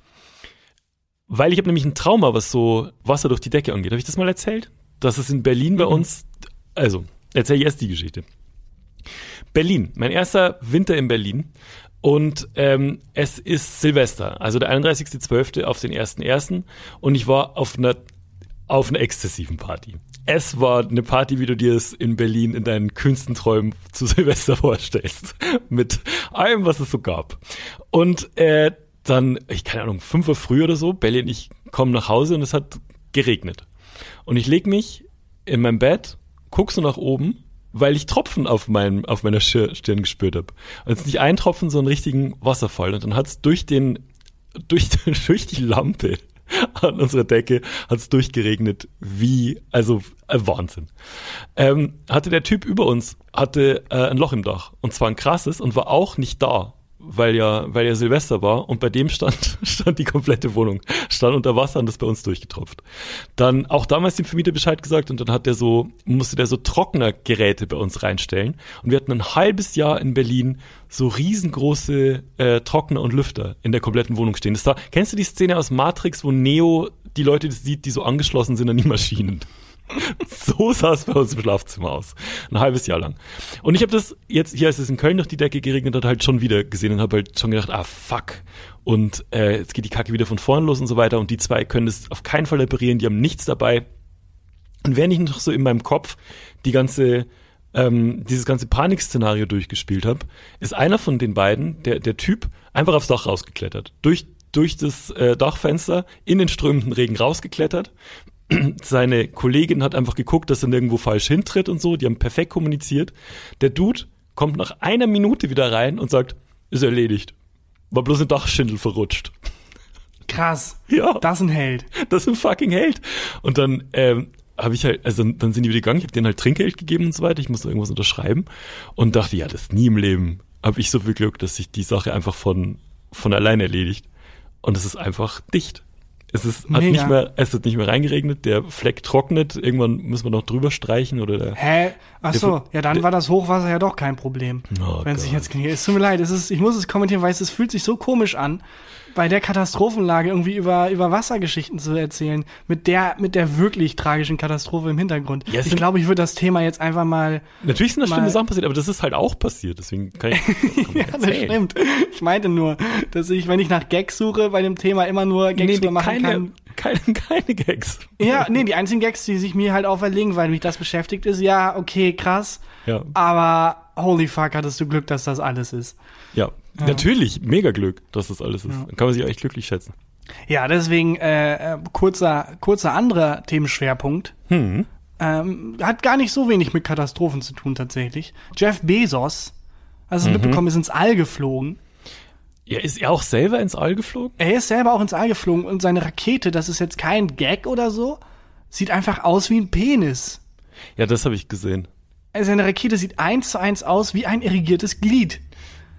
Weil ich habe nämlich ein Trauma, was so Wasser durch die Decke angeht. Habe ich das mal erzählt? Dass es in Berlin bei uns, also erzähle ich erst die Geschichte. Berlin, mein erster Winter in Berlin. Und ähm, es ist Silvester, also der 31.12. auf den 1.1. Und ich war auf einer, auf einer exzessiven Party. Es war eine Party, wie du dir es in Berlin in deinen kühnsten Träumen zu Silvester vorstellst. Mit allem, was es so gab. Und äh, dann, ich keine Ahnung, 5 Uhr früh oder so, Belly und ich kommen nach Hause und es hat geregnet. Und ich leg mich in mein Bett, guck so nach oben, weil ich Tropfen auf, meinem, auf meiner Stirn gespürt habe. Und es ist nicht ein Tropfen, sondern einen richtigen Wasserfall. Und dann hat's durch den, durch, durch die Lampe an unserer Decke hat's durchgeregnet, wie, also äh, Wahnsinn. Ähm, hatte der Typ über uns, hatte äh, ein Loch im Dach. Und zwar ein krasses und war auch nicht da weil ja, weil ja Silvester war und bei dem stand, stand die komplette Wohnung, stand unter Wasser und das bei uns durchgetropft. Dann auch damals dem Vermieter Bescheid gesagt und dann hat der so, musste der so Trocknergeräte bei uns reinstellen und wir hatten ein halbes Jahr in Berlin so riesengroße äh, Trockner und Lüfter in der kompletten Wohnung stehen. Das war, kennst du die Szene aus Matrix, wo Neo die Leute sieht, die so angeschlossen sind an die Maschinen? So sah es bei uns im Schlafzimmer aus. Ein halbes Jahr lang. Und ich habe das jetzt, hier als es in Köln durch die Decke geregnet hat, halt schon wieder gesehen und habe halt schon gedacht, ah fuck. Und äh, jetzt geht die Kacke wieder von vorn los und so weiter. Und die zwei können das auf keinen Fall reparieren, die haben nichts dabei. Und während ich noch so in meinem Kopf die ganze, ähm, dieses ganze Panikszenario durchgespielt habe, ist einer von den beiden, der, der Typ, einfach aufs Dach rausgeklettert. Durch, durch das äh, Dachfenster in den strömenden Regen rausgeklettert. Seine Kollegin hat einfach geguckt, dass er nirgendwo falsch hintritt und so. Die haben perfekt kommuniziert. Der Dude kommt nach einer Minute wieder rein und sagt, ist erledigt. War bloß ein Dachschindel verrutscht. Krass. Ja. Das ist ein Held. Das ist ein fucking Held. Und dann ähm, habe ich halt, also dann sind die wieder gegangen, ich habe denen halt Trinkgeld gegeben und so weiter, ich musste irgendwas unterschreiben und dachte, ja, das nie im Leben habe ich so viel Glück, dass sich die Sache einfach von, von allein erledigt. Und es ist einfach dicht. Es ist, hat nicht mehr, es hat nicht mehr reingeregnet, der Fleck trocknet, irgendwann müssen wir noch drüber streichen oder der, Hä? Ach Der so, ja, dann der- war das Hochwasser ja doch kein Problem. Oh wenn sich Gott. jetzt es tut mir leid, es ist, ich muss es kommentieren, weil es, es fühlt sich so komisch an, bei der Katastrophenlage irgendwie über über Wassergeschichten zu erzählen, mit der mit der wirklich tragischen Katastrophe im Hintergrund. Ja, ich glaube, ich würde das Thema jetzt einfach mal Natürlich sind da schlimme Sachen passiert, aber das ist halt auch passiert, deswegen kann ich, kann Ja, das stimmt. Ich meinte nur, dass ich, wenn ich nach Gags suche, bei dem Thema immer nur Gags nee, machen keine, kann. keine, keine Gags. Ja, nee, die einzigen Gags, die sich mir halt auferlegen, weil mich das beschäftigt, ist, ja, okay, krass, Ja. aber holy fuck, hattest du Glück, dass das alles ist. Ja, natürlich, mega Glück, dass das alles ist. Dann kann man sich auch echt glücklich schätzen. Ja, deswegen äh, äh, kurzer, kurzer anderer Themenschwerpunkt. Hm. Ähm, hat gar nicht so wenig mit Katastrophen zu tun tatsächlich. Jeff Bezos, hast du Mhm. mitbekommen, ist ins All geflogen. Ja, ist er auch selber ins All geflogen? Er ist selber auch ins All geflogen und seine Rakete, das ist jetzt kein Gag oder so, sieht einfach aus wie ein Penis. Ja, das habe ich gesehen. Also Seine Rakete sieht eins zu eins aus wie ein irrigiertes Glied.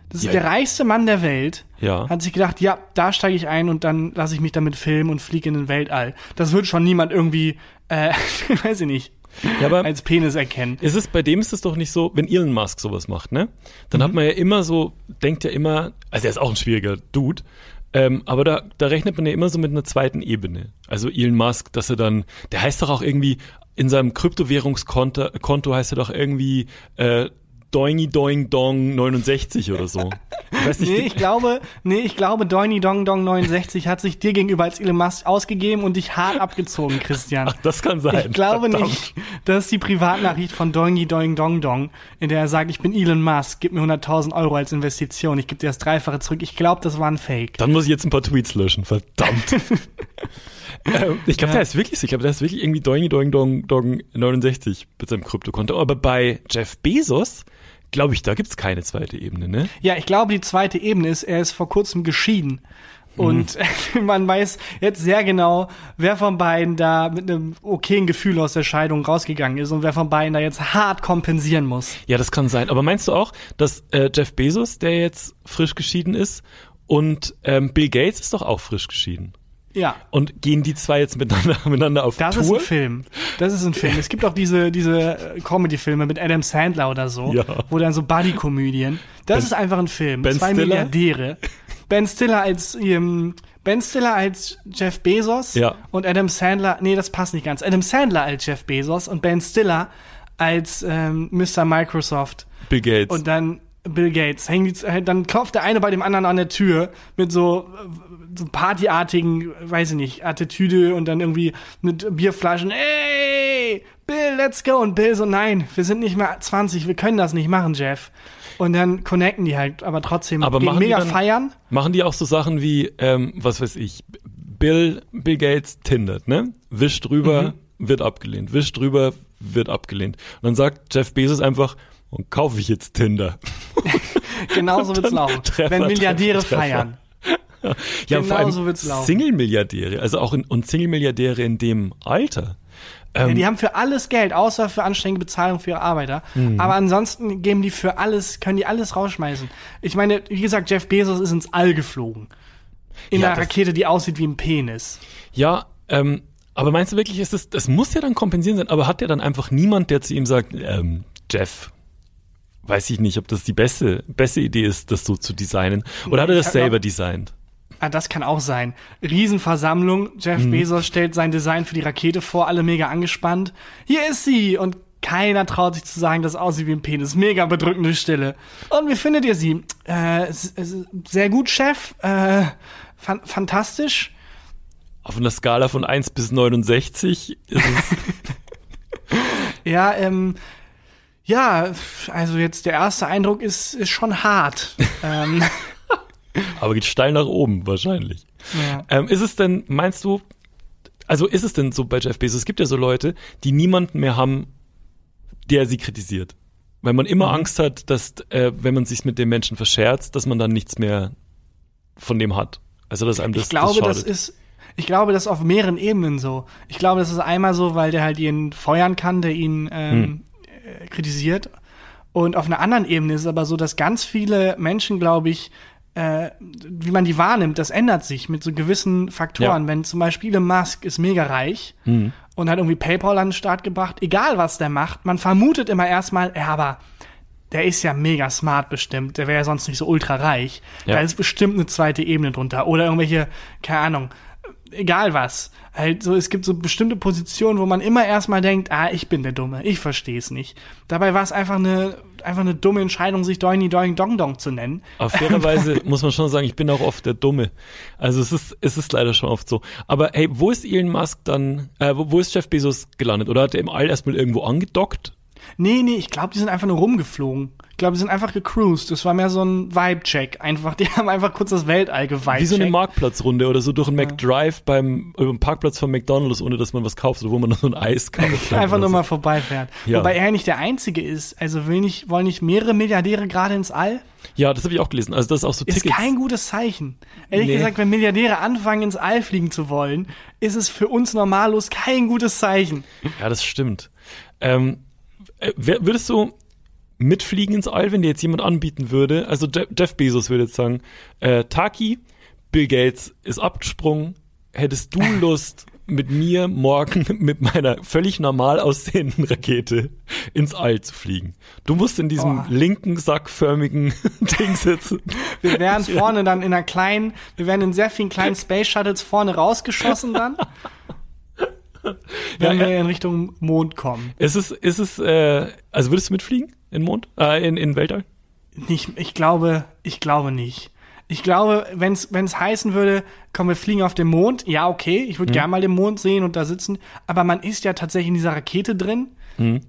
Das ist Ja. der reichste Mann der Welt. Ja. Hat sich gedacht, ja, da steige ich ein und dann lasse ich mich damit filmen und fliege in den Weltall. Das wird schon niemand irgendwie, äh, weiß ich nicht, Ja, aber als Penis erkennen. ist es, bei dem ist es doch nicht so, wenn Elon Musk sowas macht, ne? Dann hat man ja immer so, denkt ja immer, also er ist auch ein schwieriger Dude, ähm, aber da, da rechnet man ja immer so mit einer zweiten Ebene. Also Elon Musk, dass er dann, der heißt doch auch irgendwie, in seinem Kryptowährungskonto Konto heißt er doch irgendwie äh, Doingy Doing Dong 69 oder so. Ich weiß nicht, Nee, ich glaube, nee, ich glaube, Doiny Dong Dong 69 hat sich dir gegenüber als Elon Musk ausgegeben und dich hart abgezogen, Christian. Ach, das kann sein. Ich glaube Verdammt. nicht, das ist die Privatnachricht von Doingy Doing Dong Dong, in der er sagt, ich bin Elon Musk, gib mir 100.000 Euro als Investition, ich gebe dir das Dreifache zurück. Ich glaube, das war ein Fake. Dann muss ich jetzt ein paar Tweets löschen, verdammt. ähm, ich glaube, Ja. der ist wirklich, ich glaube, der ist wirklich irgendwie Doing Doing Dong Dong 69 mit seinem Kryptokonto. Aber bei Jeff Bezos, glaube ich, da gibt's keine zweite Ebene, ne? Ja, ich glaube, die zweite Ebene ist, er ist vor kurzem geschieden. Und man weiß jetzt sehr genau, wer von beiden da mit einem okayen Gefühl aus der Scheidung rausgegangen ist und wer von beiden da jetzt hart kompensieren muss. Ja, das kann sein. Aber meinst du auch, dass äh, Jeff Bezos, der jetzt frisch geschieden ist, und ähm, Bill Gates ist doch auch frisch geschieden? Ja. Und gehen die zwei jetzt miteinander, miteinander auf Das ist Tour? ein Film. Das ist ein Film. Es gibt auch diese, diese äh, Comedy-Filme mit Adam Sandler oder so, Ja. wo dann so Buddy-Komödien. Das Ben- ist einfach ein Film. Ben Zwei Stiller? Milliardäre. Ben Stiller als ähm, Ben Stiller als Jeff Bezos Ja. und Adam Sandler, nee, das passt nicht ganz. Adam Sandler als Jeff Bezos und Ben Stiller als ähm, Mr. Microsoft. Bill Gates. Und dann Bill Gates. Hängen die, äh, dann klopft der eine bei dem anderen an der Tür mit so, äh, so partyartigen, weiß ich nicht, Attitüde und dann irgendwie mit Bierflaschen. Ey, Bill, let's go. Und Bill so, nein, wir sind nicht mehr 20, wir können das nicht machen, Jeff. Und dann connecten die halt, aber trotzdem Aber gehen mega dann- feiern. Machen die auch so Sachen wie, ähm, was weiß ich, Bill, Bill Gates tindert, ne? Wischt drüber, Mhm. wird abgelehnt. Wischt drüber, wird abgelehnt. Und dann sagt Jeff Bezos einfach, und kaufe ich jetzt Tinder. Genauso wird's laufen. Treffer, wenn Milliardäre Treffer, Treffer. feiern. Ja, Genau vor allem so wird's laufen. Single-Milliardäre, also auch in, und Single-Milliardäre in dem Alter. Ähm, Ja, die haben für alles Geld, außer für anstrengende Bezahlung für ihre Arbeiter. Mhm. Aber ansonsten geben die für alles, können die alles rausschmeißen. Ich meine, wie gesagt, Jeff Bezos ist ins All geflogen. In Ja, einer Rakete, die aussieht wie ein Penis. Ja, ähm, aber meinst du wirklich, ist das, das muss ja dann kompensieren sein, aber hat ja dann einfach niemand, der zu ihm sagt, ähm, Jeff, weiß ich nicht, ob das die beste, beste Idee ist, das so zu designen. Oder hat er das ich glaub- selber designt? Ah, das kann auch sein. Riesenversammlung. Jeff Mhm. Bezos stellt sein Design für die Rakete vor, alle mega angespannt. Hier ist sie! Und keiner traut sich zu sagen, das aussieht wie ein Penis. Mega bedrückende Stille. Und wie findet ihr sie? Äh, sehr gut, Chef. Äh, fan fantastisch. Auf einer Skala von 1 bis 69 ist es Ja, ähm, ja, also jetzt der erste Eindruck ist, ist schon hart. ähm, Aber geht steil nach oben wahrscheinlich. ja. Ähm, ist es denn, meinst du, also ist es denn so bei Jeff Bezos, es gibt ja so Leute, die niemanden mehr haben, der sie kritisiert. Weil man immer Mhm. Angst hat, dass, äh, wenn man sich mit dem Menschen verscherzt, dass man dann nichts mehr von dem hat. Also, dass einem das ich glaube, das, schadet. ist, ich glaube, das ist auf mehreren Ebenen so. Ich glaube, das ist einmal so, weil der halt ihn feuern kann, der ihn ähm, Hm. Äh, kritisiert. Und auf einer anderen Ebene ist es aber so, dass ganz viele Menschen, glaube ich, äh, wie man die wahrnimmt, das ändert sich mit so gewissen Faktoren. Ja. Wenn zum Beispiel Elon Musk ist mega reich Mhm. und hat irgendwie PayPal an den Start gebracht, egal was der macht, man vermutet immer erstmal, ja, aber der ist ja mega smart bestimmt, der wäre ja sonst nicht so ultra reich. Ja. Da ist bestimmt eine zweite Ebene drunter. Oder irgendwelche, keine Ahnung, egal was. Halt so, es gibt so bestimmte Positionen, wo man immer erstmal denkt, ah, ich bin der Dumme, ich verstehe es nicht. Dabei war es einfach eine, einfach eine dumme Entscheidung, sich Doini Doing Dong Dong zu nennen. Aber fairerweise muss man schon sagen, ich bin auch oft der Dumme. Also es ist, es ist leider schon oft so. Aber hey, wo ist Elon Musk dann, äh, wo, wo ist Jeff Bezos gelandet? Oder hat er im All erstmal irgendwo angedockt? Nee, nee, ich glaube, die sind einfach nur rumgeflogen. Ich glaube, die sind einfach gecruised. Das war mehr so ein Vibe-Check. Einfach, die haben einfach kurz das Weltall geweibt. Wie so eine Marktplatzrunde oder so durch einen McDrive beim über den Parkplatz von McDonalds, ohne dass man was kauft, oder wo man noch so ein Eis kauft. Einfach nur so. mal vorbeifährt. Ja. Wobei er nicht der Einzige ist. Also will nicht, wollen nicht mehrere Milliardäre gerade ins All? Ja, das habe ich auch gelesen. Also das ist auch so Ist Tickets. kein gutes Zeichen. Ehrlich Nee. gesagt, wenn Milliardäre anfangen, ins All fliegen zu wollen, ist es für uns normallos kein gutes Zeichen. Ja, das stimmt. Ähm, äh, würdest du mitfliegen ins All, wenn dir jetzt jemand anbieten würde? Also Je Jeff Bezos würde jetzt sagen, äh, Taki, Bill Gates ist abgesprungen. Hättest du Lust, mit mir morgen mit meiner völlig normal aussehenden Rakete ins All zu fliegen? Du musst in diesem Oh. linken, sackförmigen Ding sitzen. Wir wären vorne dann in einer kleinen, wir wären in sehr vielen kleinen Space Shuttles vorne rausgeschossen dann. Wenn Ja, wir in Richtung Mond kommen. Ist es, ist es, äh, also würdest du mitfliegen in Mond? Äh, in, in Weltall? Nicht, ich glaube, ich glaube nicht. Ich glaube, wenn es heißen würde, komm, wir fliegen auf den Mond, ja, okay, ich würde gern mal den Mond sehen und da sitzen, aber man ist ja tatsächlich in dieser Rakete drin.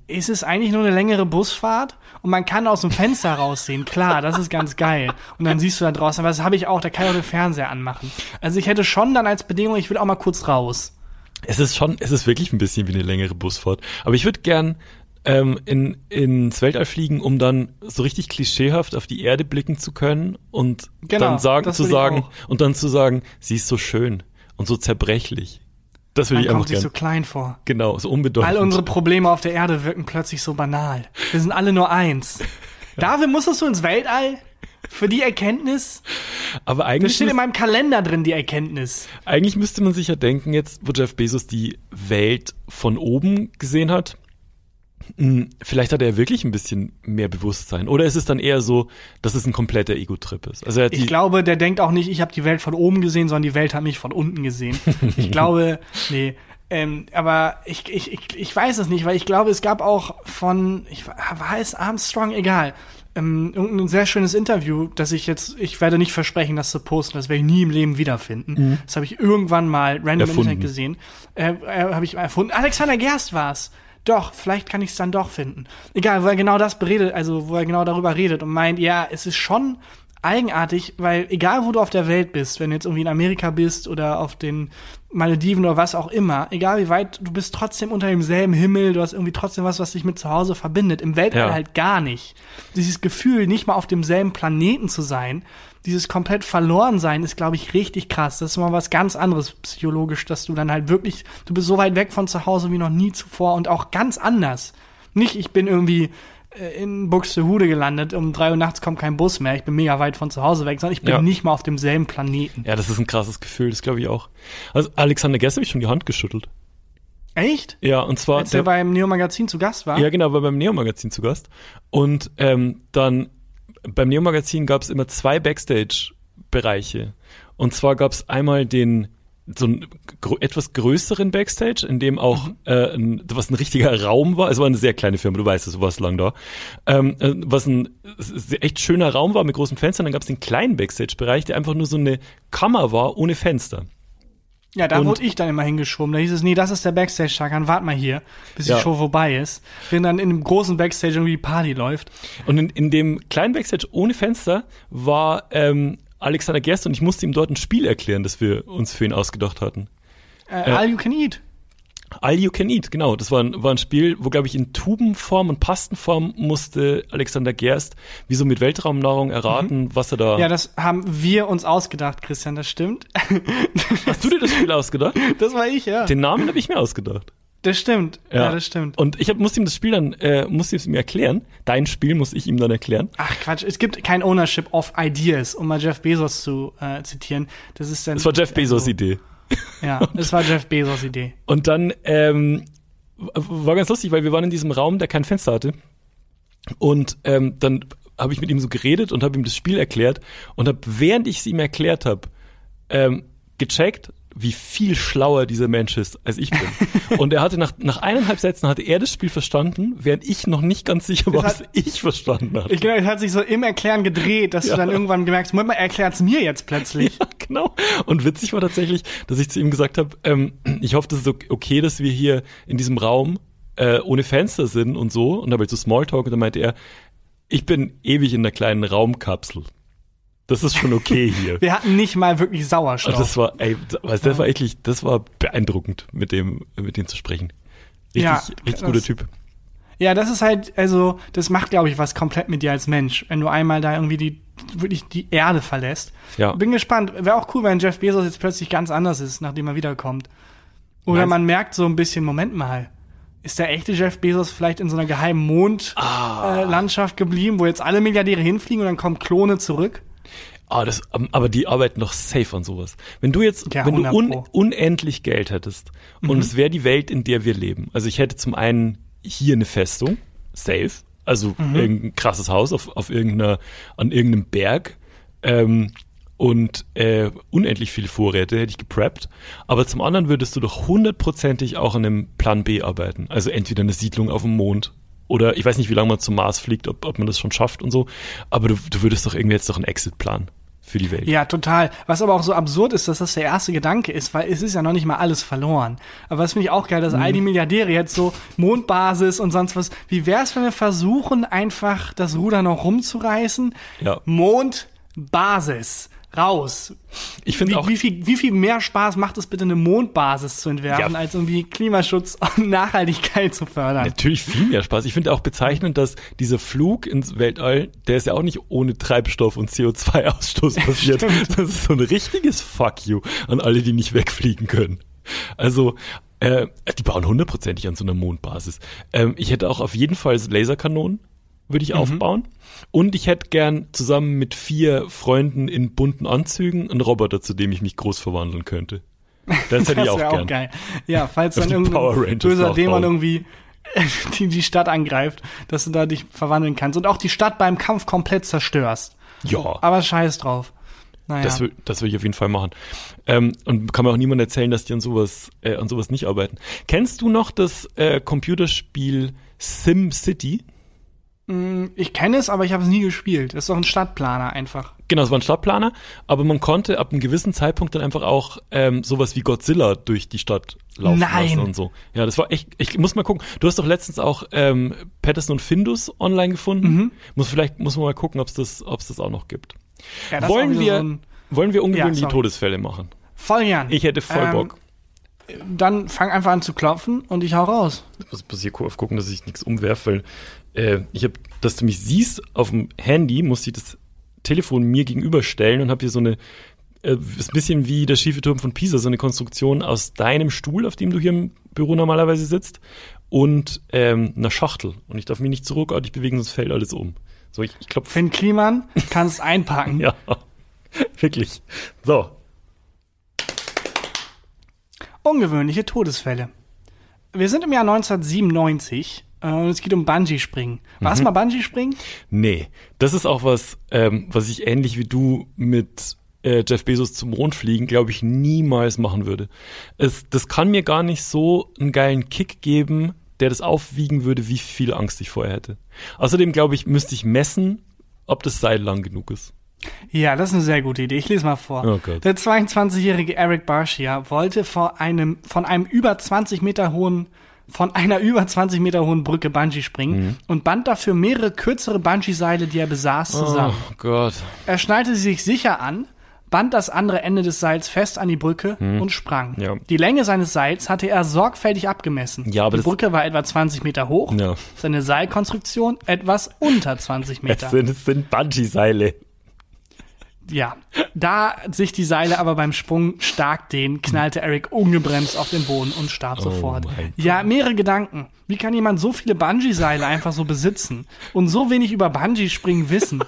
Ist es eigentlich nur eine längere Busfahrt und man kann aus dem Fenster raussehen, klar, das ist ganz geil. Und dann siehst du da draußen, aber das habe ich auch, da kann ich auch den Fernseher anmachen. Also ich hätte schon dann als Bedingung, ich will auch mal kurz raus. Es ist schon, es ist wirklich ein bisschen wie eine längere Busfahrt. Aber ich würde gern ähm, in, ins Weltall fliegen, um dann so richtig klischeehaft auf die Erde blicken zu können und Genau, dann sagen, zu sagen und dann zu sagen, sie ist so schön und so zerbrechlich. Das will Man ich einfach kommt sich gern. so klein vor. genau, so unbedeutend. All unsere Probleme auf der Erde wirken plötzlich so banal. Wir sind alle nur eins. Dafür musstest du ins Weltall? Für die Erkenntnis? Aber Das eigentlich, steht in meinem Kalender drin, die Erkenntnis. eigentlich müsste man sich ja denken, jetzt, wo Jeff Bezos die Welt von oben gesehen hat, mh, vielleicht hat er wirklich ein bisschen mehr Bewusstsein. Oder ist es dann eher so, dass es ein kompletter Ego-Trip ist? Also Ich glaube, der denkt auch nicht, ich habe die Welt von oben gesehen, sondern die Welt hat mich von unten gesehen. Ich glaube, nee. Ähm, aber ich, ich, ich, ich weiß es nicht, weil ich glaube, es gab auch von, ich weiß Armstrong, egal, ähm, irgendein sehr schönes Interview, das ich jetzt, ich werde nicht versprechen, das zu posten, das werde ich nie im Leben wiederfinden. Das habe ich irgendwann mal random im Erfunden. Internet gesehen. Äh, äh, habe ich erfunden. Alexander Gerst war's. Doch, vielleicht kann ich es dann doch finden. Egal, wo er genau das beredet, also wo er genau darüber redet und meint, ja, es ist schon eigenartig, weil egal wo du auf der Welt bist, wenn du jetzt irgendwie in Amerika bist oder auf den Malediven oder was auch immer, egal wie weit, du bist trotzdem unter demselben Himmel, du hast irgendwie trotzdem was, was dich mit zu Hause verbindet. Im Weltall Ja. halt gar nicht. Dieses Gefühl, nicht mal auf demselben Planeten zu sein, dieses komplett verloren sein, ist, glaube ich, richtig krass. Das ist mal was ganz anderes psychologisch, dass du dann halt wirklich, du bist so weit weg von zu Hause wie noch nie zuvor und auch ganz anders. Nicht, ich bin irgendwie in Buxtehude gelandet, um drei Uhr nachts kommt kein Bus mehr, ich bin mega weit von zu Hause weg, sondern ich bin Ja. nicht mal auf demselben Planeten. ja, das ist ein krasses Gefühl, das glaube ich auch. Also Alexander Gerst habe ich schon die Hand geschüttelt. Echt? Ja, und zwar Als er beim Neo-Magazin zu Gast war? Ja, genau, war beim Neo-Magazin zu Gast. Und ähm, dann beim Neo-Magazin gab es immer zwei Backstage-Bereiche. Und zwar gab es einmal den so einen etwas größeren Backstage, in dem auch äh, ein, was ein richtiger Raum war. Es war eine sehr kleine Firma, du weißt es, du warst lang da. Ähm, äh, was ein echt schöner Raum war mit großen Fenstern. Dann gab es den kleinen Backstage-Bereich, der einfach nur so eine Kammer war ohne Fenster. Ja, da Und- wurde ich dann immer hingeschoben. Da hieß es, nee, das ist der Backstage, Takan, wart mal hier, bis Ja. die Show vorbei ist. Wenn dann in dem großen Backstage irgendwie Party läuft. Und in, in dem kleinen Backstage ohne Fenster war ähm, Alexander Gerst und ich musste ihm dort ein Spiel erklären, das wir uns für ihn ausgedacht hatten. Äh, All you can eat. All You Can Eat, genau. Das war ein, war ein Spiel, wo, glaube ich, in Tubenform und Pastenform musste Alexander Gerst wie so mit Weltraumnahrung erraten, was er da. Ja, das haben wir uns ausgedacht, Christian, das stimmt. Hast du dir das Spiel ausgedacht? Das war ich, ja. Den Namen habe ich mir ausgedacht. Das stimmt. Ja, das stimmt. Und ich hab, musste ihm das Spiel dann, äh, musste es ihm erklären. Dein Spiel muss ich ihm dann erklären. Ach Quatsch, es gibt kein Ownership of Ideas, um mal Jeff Bezos zu äh, zitieren. Das ist dann. Das war Jeff Bezos also, Idee. Ja, das war Jeff Bezos Idee. Und dann ähm, war ganz lustig, weil wir waren in diesem Raum, der kein Fenster hatte. Und ähm, dann habe ich mit ihm so geredet und habe ihm das Spiel erklärt und habe, während ich es ihm erklärt habe, ähm, gecheckt, wie viel schlauer dieser Mensch ist, als ich bin. und er hatte nach, nach eineinhalb Sätzen hatte er das Spiel verstanden, während ich noch nicht ganz sicher war, was ich verstanden hatte. Ich glaube, es hat sich so im Erklären gedreht, dass Ja. du dann irgendwann gemerkt hast, Moment mal, er erklärt's mir jetzt plötzlich. Ja, genau. Und witzig war tatsächlich, dass ich zu ihm gesagt habe, ähm, ich hoffe, das ist ok- okay, dass wir hier in diesem Raum äh, ohne Fenster sind und so. Und dabei so Smalltalk und dann meinte er, ich bin ewig in einer kleinen Raumkapsel. Das ist schon okay hier. Wir hatten nicht mal wirklich Sauerstoff. das war, ey, das das war wirklich, das war beeindruckend, mit dem, mit dem zu sprechen. Richtig, Ja, richtig guter Typ. Ja, das ist halt, also, das macht, glaube ich, was komplett mit dir als Mensch, wenn du einmal da irgendwie die, wirklich die Erde verlässt. Ja. Bin gespannt. Wäre auch cool, wenn Jeff Bezos jetzt plötzlich ganz anders ist, nachdem er wiederkommt. Oder Meinst- man merkt so ein bisschen, Moment mal, ist der echte Jeff Bezos vielleicht in so einer geheimen Mondlandschaft äh, Landschaft geblieben, wo jetzt alle Milliardäre hinfliegen und dann kommen Klone zurück? Ah, das, ähm, aber die arbeiten noch safe an sowas. Wenn du jetzt, Ja, wenn du 100 un, unendlich Geld hättest und es wäre die Welt, in der wir leben. Also ich hätte zum einen hier eine Festung, safe, also irgendein krasses Haus auf, auf irgendeiner, an irgendeinem Berg, ähm, und äh, unendlich viele Vorräte hätte ich gepreppt. Aber zum anderen würdest du doch hundertprozentig auch an einem Plan B arbeiten. Also entweder eine Siedlung auf dem Mond oder ich weiß nicht, wie lange man zum Mars fliegt, ob, ob man das schon schafft und so. Aber du, du würdest doch irgendwie jetzt doch einen Exit-Plan für die Welt. Ja, total. Was aber auch so absurd ist, dass das der erste Gedanke ist, weil es ist ja noch nicht mal alles verloren. Aber das finde ich auch geil, dass all die Milliardäre jetzt so Mondbasis und sonst was. Wie wär's, wenn wir versuchen, einfach das Ruder noch rumzureißen? Ja. Mondbasis. Raus. Ich finde Wie, auch, wie, viel, wie viel mehr Spaß macht es bitte, eine Mondbasis zu entwerfen, Ja. als irgendwie Klimaschutz und Nachhaltigkeit zu fördern? natürlich viel mehr Spaß. Ich finde auch bezeichnend, dass dieser Flug ins Weltall, der ist ja auch nicht ohne Treibstoff und CO2-Ausstoß passiert. Das ist so ein richtiges Fuck you an alle, die nicht wegfliegen können. Also, äh, die bauen hundertprozentig an so einer Mondbasis. Ähm, ich hätte auch auf jeden Fall Laserkanonen, würde ich aufbauen. Und ich hätte gern zusammen mit vier Freunden in bunten Anzügen einen Roboter, zu dem ich mich groß verwandeln könnte. Das hätte ich auch gern. geil. Ja, falls dann irgendein böser. Dämon irgendwie die, die Stadt angreift, dass du da dich verwandeln kannst und auch die Stadt beim Kampf komplett zerstörst. Ja. Aber scheiß drauf. Naja. Das, will, das will ich auf jeden Fall machen. Ähm, und kann mir auch niemand erzählen, dass die an sowas, äh, an sowas nicht arbeiten. Kennst du noch das äh, Computerspiel Sim City? Ich kenne es, aber ich habe es nie gespielt. Das ist doch ein Stadtplaner einfach. Genau, es war ein Stadtplaner, aber man konnte ab einem gewissen Zeitpunkt dann einfach auch ähm, sowas wie Godzilla durch die Stadt laufen Nein. lassen und so. Ja, das war echt, ich muss mal gucken. Du hast doch letztens auch ähm, Patterson und Findus online gefunden. Mhm. Muss vielleicht, muss man mal gucken, ob es das, ob's das auch noch gibt. Ja, wollen wir, so ein- wollen wir ungewöhnliche sorry. Todesfälle machen? Voll gern. Ich hätte voll Ähm, Bock. Dann fang einfach an zu klopfen und ich hau raus. Ich muss, hier gu- gucken, dass ich nichts umwerfe, weil äh, ich habe, dass du mich siehst auf dem Handy, muss ich das Telefon mir gegenüberstellen und habe hier so eine, äh, ist ein bisschen wie der schiefe Turm von Pisa, so eine Konstruktion aus deinem Stuhl, auf dem du hier im Büro normalerweise sitzt, und ähm, einer Schachtel. Und ich darf mich nicht zurückartig bewegen, sonst fällt alles um. So, ich, ich klopfe. Finn Kliman kannst einpacken. Ja, wirklich. So, Ungewöhnliche Todesfälle. Wir sind im Jahr 1997 äh, und es geht um Bungee-Springen. Warst du mal Bungee-Springen? Nee, das ist auch was, ähm, was ich ähnlich wie du mit äh, Jeff Bezos zum Mond fliegen, glaube ich, niemals machen würde. Es, das kann mir gar nicht so einen geilen Kick geben, der das aufwiegen würde, wie viel Angst ich vorher hätte. Außerdem, glaube ich, müsste ich messen, ob das Seil lang genug ist. Ja, das ist eine sehr gute Idee. Ich lese mal vor. Oh. Der 22-jährige Eric Barshia wollte vor einem, von einem über 20 Meter hohen, von einer über 20 Meter hohen Brücke Bungee springen Mhm. und band dafür mehrere kürzere Bungee-Seile, die er besaß, zusammen. Oh Gott. Er schnallte sie sich sicher an, band das andere Ende des Seils fest an die Brücke und sprang. Mhm. Ja. Die Länge seines Seils hatte er sorgfältig abgemessen. Ja, aber die das- Brücke war etwa 20 Meter hoch, Ja. seine Seilkonstruktion etwas unter 20 Meter. Es sind, es sind Bungee-Seile. Ja, da sich die Seile aber beim Sprung stark dehnen, knallte Eric ungebremst auf den Boden und starb sofort. Oh mein Ja, mehrere Gedanken. Wie kann jemand so viele Bungee-Seile einfach so besitzen und so wenig über Bungee-Springen wissen?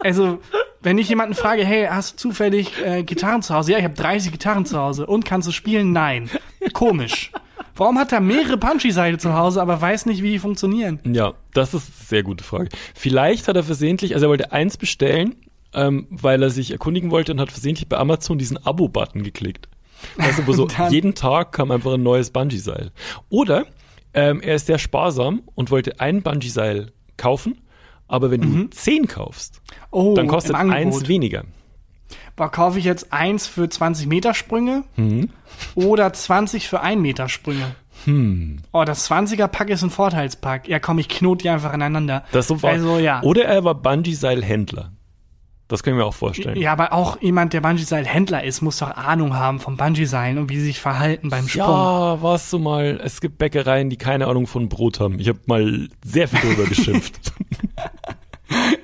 Also, wenn ich jemanden frage, hey, hast du zufällig äh, Gitarren zu Hause? Ja, ich habe 30 Gitarren zu Hause. Und kannst du spielen? Nein. Komisch. Warum hat er mehrere Bungee-Seile zu Hause, aber weiß nicht, wie die funktionieren? Ja, das ist eine sehr gute Frage. Vielleicht hat er versehentlich, also er wollte eins bestellen, ähm, weil er sich erkundigen wollte und hat versehentlich bei Amazon diesen Abo-Button geklickt. Also wo so jeden Tag kam einfach ein neues Bungee-Seil. Oder ähm, er ist sehr sparsam und wollte ein Bungee-Seil kaufen, aber wenn du zehn kaufst, Oh, dann kostet eins weniger. Boah, kaufe ich jetzt eins für 20 Meter Sprünge Mhm. oder 20 für 1 Meter Sprünge? Hm. Oh, das 20er Pack ist ein Vorteilspack. Ja, komm, ich knot die einfach ineinander. Das so. Also, ja. Oder er war Bungee-Seil-Händler. Das können wir auch vorstellen. Ja, aber auch jemand, der Bungee-Seil-Händler ist, muss doch Ahnung haben vom Bungee-Seilen und wie sie sich verhalten beim Sprung. Ja, warst du mal, es gibt Bäckereien, die keine Ahnung von Brot haben. Ich habe mal sehr viel darüber geschimpft.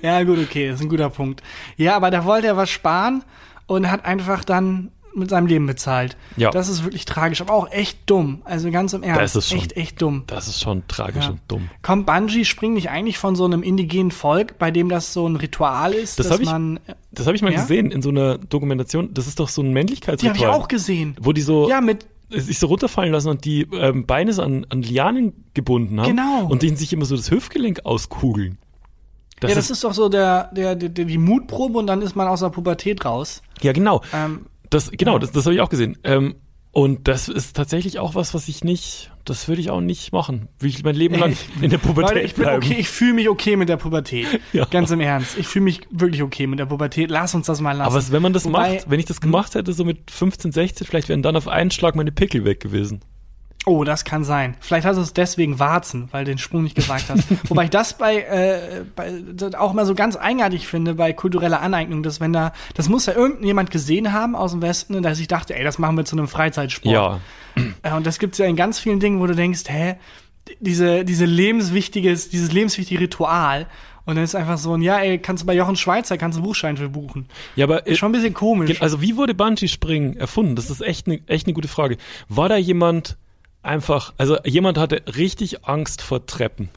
Ja, gut, okay, das ist ein guter Punkt. Ja, aber da wollte er was sparen und hat einfach dann mit seinem Leben bezahlt. Ja. Das ist wirklich tragisch, aber auch echt dumm. Also ganz im Ernst. Das ist schon- echt, echt dumm. Das ist schon tragisch Ja. und dumm. Kommt Bungee springen nicht eigentlich von so einem indigenen Volk, bei dem das so ein Ritual ist, Das dass ich- man. Das habe ich mal Ja? gesehen in so einer Dokumentation. Das ist doch so ein Die Männlichkeitsritual. habe ich auch gesehen. Wo die so Ja, mit. sich so runterfallen lassen und die ähm, Beine so an, an Lianen gebunden haben. Genau. Und denen sich immer so das Hüftgelenk auskugeln. Das ja, das ist, ist doch so der, der, der, die Mutprobe und dann ist man aus der Pubertät raus. ja genau. Ähm, Das, genau, das, das habe ich auch gesehen. Ähm, und das ist tatsächlich auch was, was ich nicht, das würde ich auch nicht machen. Will ich mein Leben lang in der Pubertät Leute, ich bin bleiben. okay, ich fühle mich okay mit der Pubertät. Ja. Ganz im Ernst. Ich fühle mich wirklich okay mit der Pubertät. Lass uns das mal lassen. Aber wenn man das Wobei- macht, wenn ich das gemacht hätte, so mit 15, 16, vielleicht wären dann auf einen Schlag meine Pickel weg gewesen. Oh, das kann sein. Vielleicht hast du es deswegen Warzen, weil du den Sprung nicht gewagt hast. Wobei ich das bei, äh, bei das auch mal so ganz eigenartig finde bei kultureller Aneignung, dass wenn da, das muss ja irgendjemand gesehen haben aus dem Westen, und dass ich dachte, ey, das machen wir zu einem Freizeitsport. Ja. Äh, Und das gibt's ja in ganz vielen Dingen, wo du denkst, hä, diese, diese lebenswichtiges, dieses lebenswichtige Ritual. Und dann ist einfach so ein, ja, ey, kannst du bei Jochen Schweizer, kannst du einen Buchschein für buchen. Ja, aber äh, Ist schon ein bisschen komisch. Gen- Also wie wurde Bungee-Springen erfunden? Das ist echt eine echt eine gute Frage. War da jemand einfach, also jemand hatte richtig Angst vor Treppen.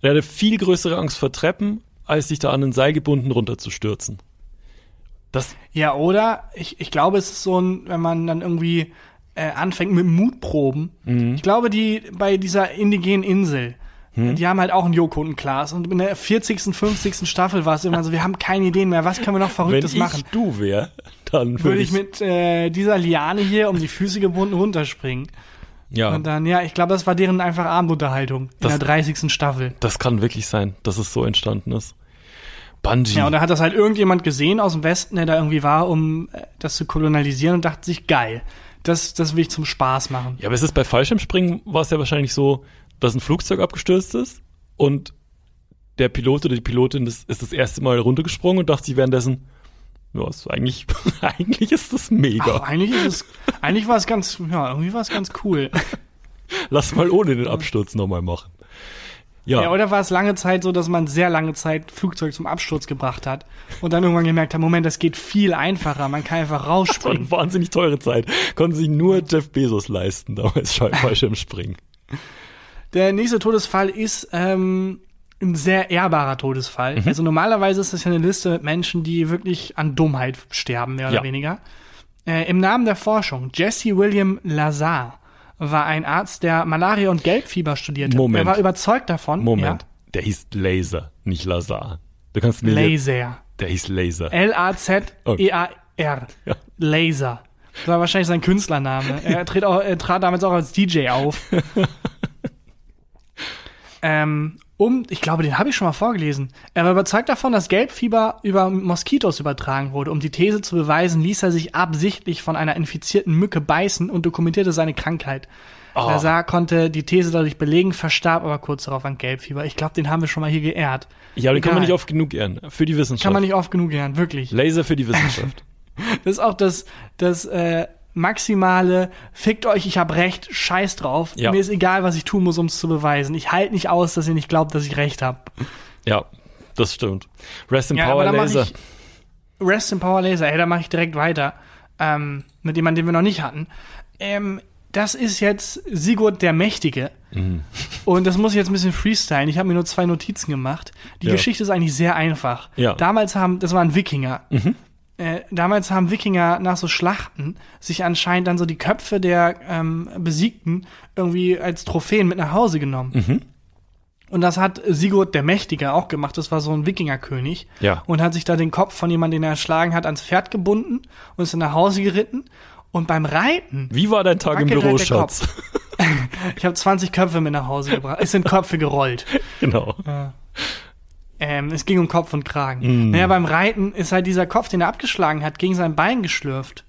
Er hatte viel größere Angst vor Treppen, als sich da an ein Seil gebunden runterzustürzen. Das, Ja, oder ich, ich glaube, es ist so ein, wenn man dann irgendwie äh, anfängt mit Mutproben. Mhm. Ich glaube, die bei dieser indigenen Insel, Mhm. die haben halt auch einen Joko und ein Glas. Und in der 40., 50. Staffel war es immer so, wir haben keine Ideen mehr, was können wir noch wenn Verrücktes ich machen? du wär, dann würde Würde ich, ich mit äh, dieser Liane hier um die Füße gebunden runterspringen. Ja, Und dann, ja, ich glaube, das war deren einfach Abendunterhaltung in Das- der 30. Staffel. das kann wirklich sein, dass es so entstanden ist. Bungee. Ja, und da hat das halt irgendjemand gesehen aus dem Westen, der da irgendwie war, um äh, das zu kolonialisieren und dachte sich, geil, das, das will ich zum Spaß machen. Ja, aber es ist bei Fallschirmspringen war es ja wahrscheinlich so, dass ein Flugzeug abgestürzt ist und der Pilot oder die Pilotin ist, ist das erste Mal runtergesprungen und dachte sich währenddessen, ja, ist eigentlich, eigentlich ist das Ach, mega. eigentlich ist es, eigentlich war es ganz, ja, irgendwie war es ganz cool. Lass mal ohne den Absturz nochmal machen. Ja, Ja, oder war es lange Zeit so, dass man sehr lange Zeit Flugzeug zum Absturz gebracht hat und dann irgendwann gemerkt hat, Moment, das geht viel einfacher, man kann einfach das war rausspringen. eine wahnsinnig teure Zeit. Konnte sich nur Jeff Bezos leisten, damals Fallschirmspringen. Der nächste Todesfall ist ähm, ein sehr ehrbarer Todesfall. Mhm. Also normalerweise ist das ja eine Liste mit Menschen, die wirklich an Dummheit sterben, mehr oder Ja. weniger. Äh, Im Namen der Forschung, Jesse William Lazar war ein Arzt, der Malaria und Gelbfieber studierte. Moment. Er war überzeugt davon. Moment, der hieß Laser, nicht Lazar. Du kannst Ja, mir Laser. der hieß Laser. L-A-Z-E-A-R. Ja. Laser. Das war wahrscheinlich sein Künstlername. Er, tritt auch, er trat damals auch als DJ auf. ähm, um, ich glaube, den habe ich schon mal vorgelesen. Er war überzeugt davon, dass Gelbfieber über Moskitos übertragen wurde. Um die These zu beweisen, ließ er sich absichtlich von einer infizierten Mücke beißen und dokumentierte seine Krankheit. Oh. Lazar konnte die These dadurch belegen, verstarb aber kurz darauf an Gelbfieber. Ich glaube, den haben wir schon mal hier geehrt. Ja, den kann man nicht oft genug ehren. Für die Wissenschaft. Kann man nicht oft genug ehren, wirklich. Laser für die Wissenschaft. Das ist auch das, das äh, maximale, fickt euch, ich hab recht, scheiß drauf. Ja. Mir ist egal, was ich tun muss, um es zu beweisen. Ich halte nicht aus, dass ihr nicht glaubt, dass ich recht hab. ja, das stimmt. Rest in Ja, Power Laser. ich- Rest in Power Laser, hey, da mache ich direkt weiter. Ähm, mit jemandem, den wir noch nicht hatten. Ähm, das ist jetzt Sigurd der Mächtige. Mhm. Und das muss ich jetzt ein bisschen freestylen. Ich habe mir nur zwei Notizen gemacht. Die Ja. Geschichte ist eigentlich sehr einfach. Ja. Mhm. Damals haben, das waren Wikinger. Äh, damals haben Wikinger nach so Schlachten sich anscheinend dann so die Köpfe der ähm, Besiegten irgendwie als Trophäen mit nach Hause genommen. Mhm. Und das hat Sigurd der Mächtige auch gemacht. Das war so ein Wikingerkönig. Ja. Und hat sich da den Kopf von jemandem, den er erschlagen hat, ans Pferd gebunden und ist dann nach Hause geritten. Und beim Reiten, Wie war dein Tag im Büro, Schatz? ich habe 20 Köpfe mit nach Hause gebracht. Es sind Köpfe gerollt. genau. Ähm, es ging um Kopf und Kragen. Mm. Naja, beim Reiten ist halt dieser Kopf, den er abgeschlagen hat, gegen sein Bein geschlürft.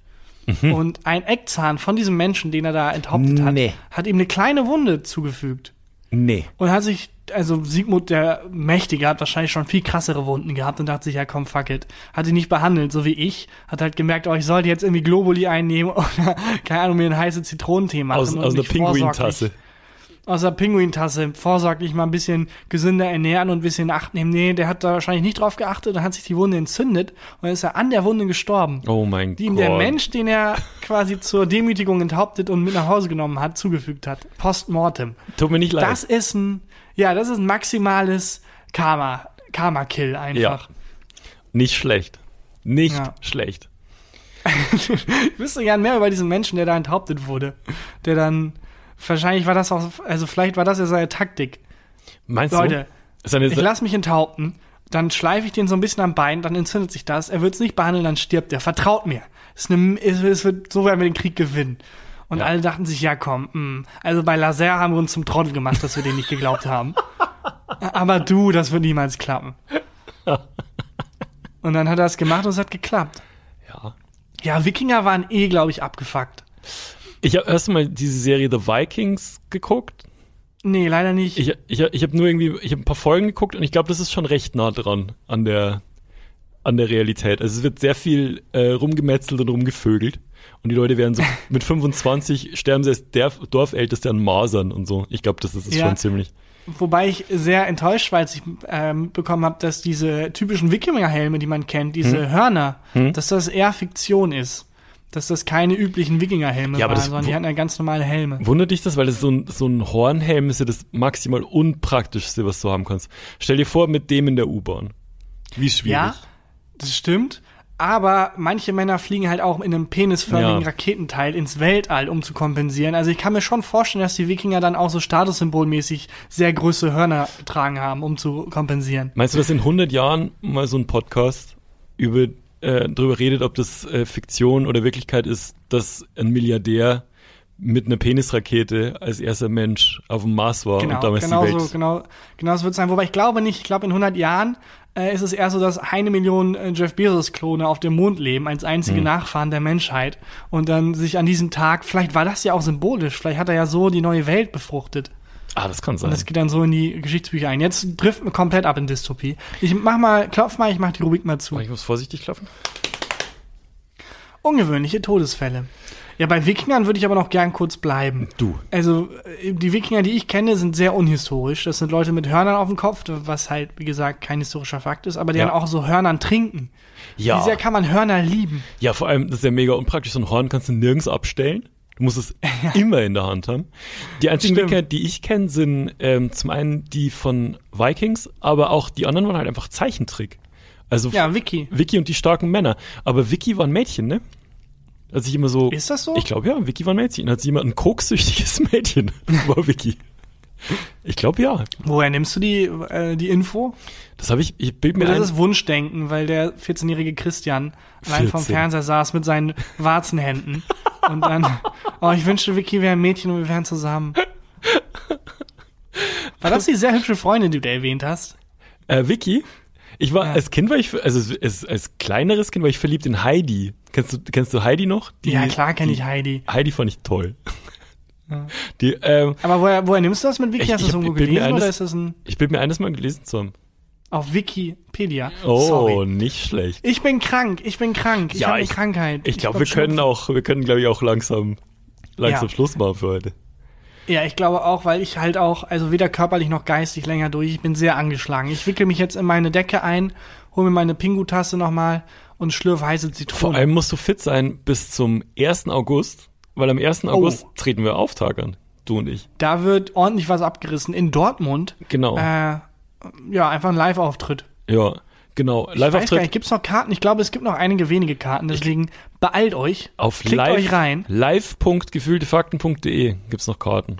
Mhm. Und ein Eckzahn von diesem Menschen, den er da enthauptet hat, Nee. hat ihm eine kleine Wunde zugefügt. Nee. Und hat sich, also Sigmund der Mächtige hat wahrscheinlich schon viel krassere Wunden gehabt und dachte sich, ja komm, fuck it. Hat ihn nicht behandelt, so wie ich. Hat halt gemerkt, oh, ich sollte jetzt irgendwie Globuli einnehmen oder, keine Ahnung, mir einen heißen Zitronentee machen. Aus, und aus einer Pinguintasse. Aus der Pinguintasse vorsorglich mal ein bisschen gesünder ernähren und ein bisschen Acht nehmen. Nee, der hat da wahrscheinlich nicht drauf geachtet, dann hat sich die Wunde entzündet und dann ist er an der Wunde gestorben. Oh mein Die ihm Gott. der Mensch, den er quasi zur Demütigung enthauptet und mit nach Hause genommen hat, zugefügt hat. Postmortem. Tut mir nicht leid. Das ist ein, ja, das ist ein maximales Karma, Karma-Kill ja. einfach. Nicht schlecht. Nicht Ja. schlecht. Ich wüsste gern mehr über diesen Menschen, der da enthauptet wurde. Der dann, wahrscheinlich war das auch, also vielleicht war das ja seine Taktik. Meinst Leute, du? Eine ich lasse mich enthaupten, dann schleife ich den so ein bisschen am Bein, dann entzündet sich das, er wird es nicht behandeln, dann stirbt er. Vertraut mir. Es, eine, es, es wird, so werden wir den Krieg gewinnen. Und Ja. alle dachten sich, ja komm, mh. also bei Laser haben wir uns zum Trottel gemacht, dass wir den nicht geglaubt haben. Aber du, das wird niemals klappen. Und dann hat er es gemacht und es hat geklappt. ja. Ja, Wikinger waren eh, glaube ich, abgefuckt. Ich habe erst mal diese Serie The Vikings geguckt. Nee, leider nicht. Ich, ich, ich habe nur irgendwie, ich habe ein paar Folgen geguckt und ich glaube, das ist schon recht nah dran an der, an der Realität. Also es wird sehr viel äh, rumgemetzelt und rumgevögelt. Und die Leute werden so mit 25 sterben sie als der Dorfälteste an Masern und so. Ich glaube, das ist es Ja. schon ziemlich. Wobei ich sehr enttäuscht war, als ich ähm, bekommen habe, dass diese typischen Wikinger-Helme, die man kennt, diese Hm? Hörner, dass das eher Fiktion ist. Dass das keine üblichen Wikinger-Helme Ja, aber waren, das sondern die hatten ja ganz normale Helme. Wundert dich das, weil das so ein, so ein Hornhelm ist ja das maximal unpraktischste, was du haben kannst. Stell dir vor, mit dem in der U-Bahn. Wie schwierig. Ja, das stimmt. Aber manche Männer fliegen halt auch in einem penisförmigen Ja. Raketenteil ins Weltall, um zu kompensieren. Also ich kann mir schon vorstellen, dass die Wikinger dann auch so statussymbolmäßig sehr große Hörner tragen haben, um zu kompensieren. Meinst du, dass in 100 Jahren mal so ein Podcast über äh, darüber redet, ob das äh, Fiktion oder Wirklichkeit ist, dass ein Milliardär mit einer Penisrakete als erster Mensch auf dem Mars war Genau, und damals genau die Welt. so, genau, genau so wird es sein. Wobei ich glaube nicht, ich glaube in 100 Jahren äh, ist es eher so, dass eine Million äh, Jeff Bezos-Klone auf dem Mond leben, als einzige Hm. Nachfahren der Menschheit. Und dann sich an diesem Tag, vielleicht war das ja auch symbolisch, vielleicht hat er ja so die neue Welt befruchtet. Ah, das kann sein. Und das geht dann so in die Geschichtsbücher ein. Jetzt trifft mir komplett ab in Dystopie. Ich mach mal, klopf mal, ich mach die Rubrik mal zu. Oh, ich muss vorsichtig klopfen. Ungewöhnliche Todesfälle. Ja, bei Wikingern würde ich aber noch gern kurz bleiben. Du. Also, äh, die Wikinger, die ich kenne, sind sehr unhistorisch. Das sind Leute mit Hörnern auf dem Kopf, was halt, wie gesagt, kein historischer Fakt ist, aber die Ja. dann auch so Hörnern trinken. Ja. Wie sehr kann man Hörner lieben? Ja, vor allem, das ist ja mega unpraktisch. So ein Horn kannst du nirgends abstellen. Du musst es immer in der Hand haben. Die einzigen Stimmt. Wikinger, die ich kenne, sind ähm, zum einen die von Vikings, aber auch die anderen waren halt einfach Zeichentrick. Also Ja, Wiki. Vicky und die starken Männer. Aber Vicky war ein Mädchen, ne? Als ich immer so. Ist das so? Ich glaube ja, Vicky war ein Mädchen. Hat sie jemand ein koksüchtiges Mädchen? war Vicky. Ich glaube ja. Woher nimmst du die, äh, die Info? Das habe ich, ich bild mir Oder ein. das ist Wunschdenken, weil der 14-jährige Christian allein vom 14. Fernseher saß mit seinen Warzenhänden. und dann, oh, ich wünschte, Vicky wäre ein Mädchen und wir wären zusammen. War das die sehr hübsche Freundin, die du erwähnt hast? Äh, Vicky? Ich war, Ja. als Kind war ich, also als, als kleineres Kind war ich verliebt in Heidi. Kennst du, kennst du Heidi noch? Die, ja, klar kenne ich Heidi. Heidi fand ich toll. Die, ähm, Aber woher, woher nimmst du das mit Wiki? Ich- Hast du das irgendwo gelesen oder eines- ist das ein ich bin mir eines Mal gelesen zu haben. Auf Wikipedia? Oh, Sorry. nicht schlecht. Ich bin krank, ich bin krank. Ich Ja, habe eine ich- Krankheit. Ich glaube, wir können Schnupfen. auch, wir können, glaube ich, auch langsam, langsam Ja. Schluss machen für heute. Ja, ich glaube auch, weil ich halt auch, also weder körperlich noch geistig länger durch. Ich bin sehr angeschlagen. Ich wickel mich jetzt in meine Decke ein, hole mir meine Pingu-Tasse nochmal und schlürfe heiße Vor Zitrone. allem musst du fit sein bis zum 1. August, weil am 1. Oh. August treten wir auf, Tag an. Du und ich. Da wird ordentlich was abgerissen. In Dortmund. Genau. Äh, ja, einfach ein Live-Auftritt. ja, genau. Ich weiß gar nicht, Live-Auftritt gibt's noch Karten? Ich glaube, es gibt noch einige wenige Karten, deswegen beeilt euch. auf Klickt live, euch rein. live.gefühltefakten.de gibt's noch Karten.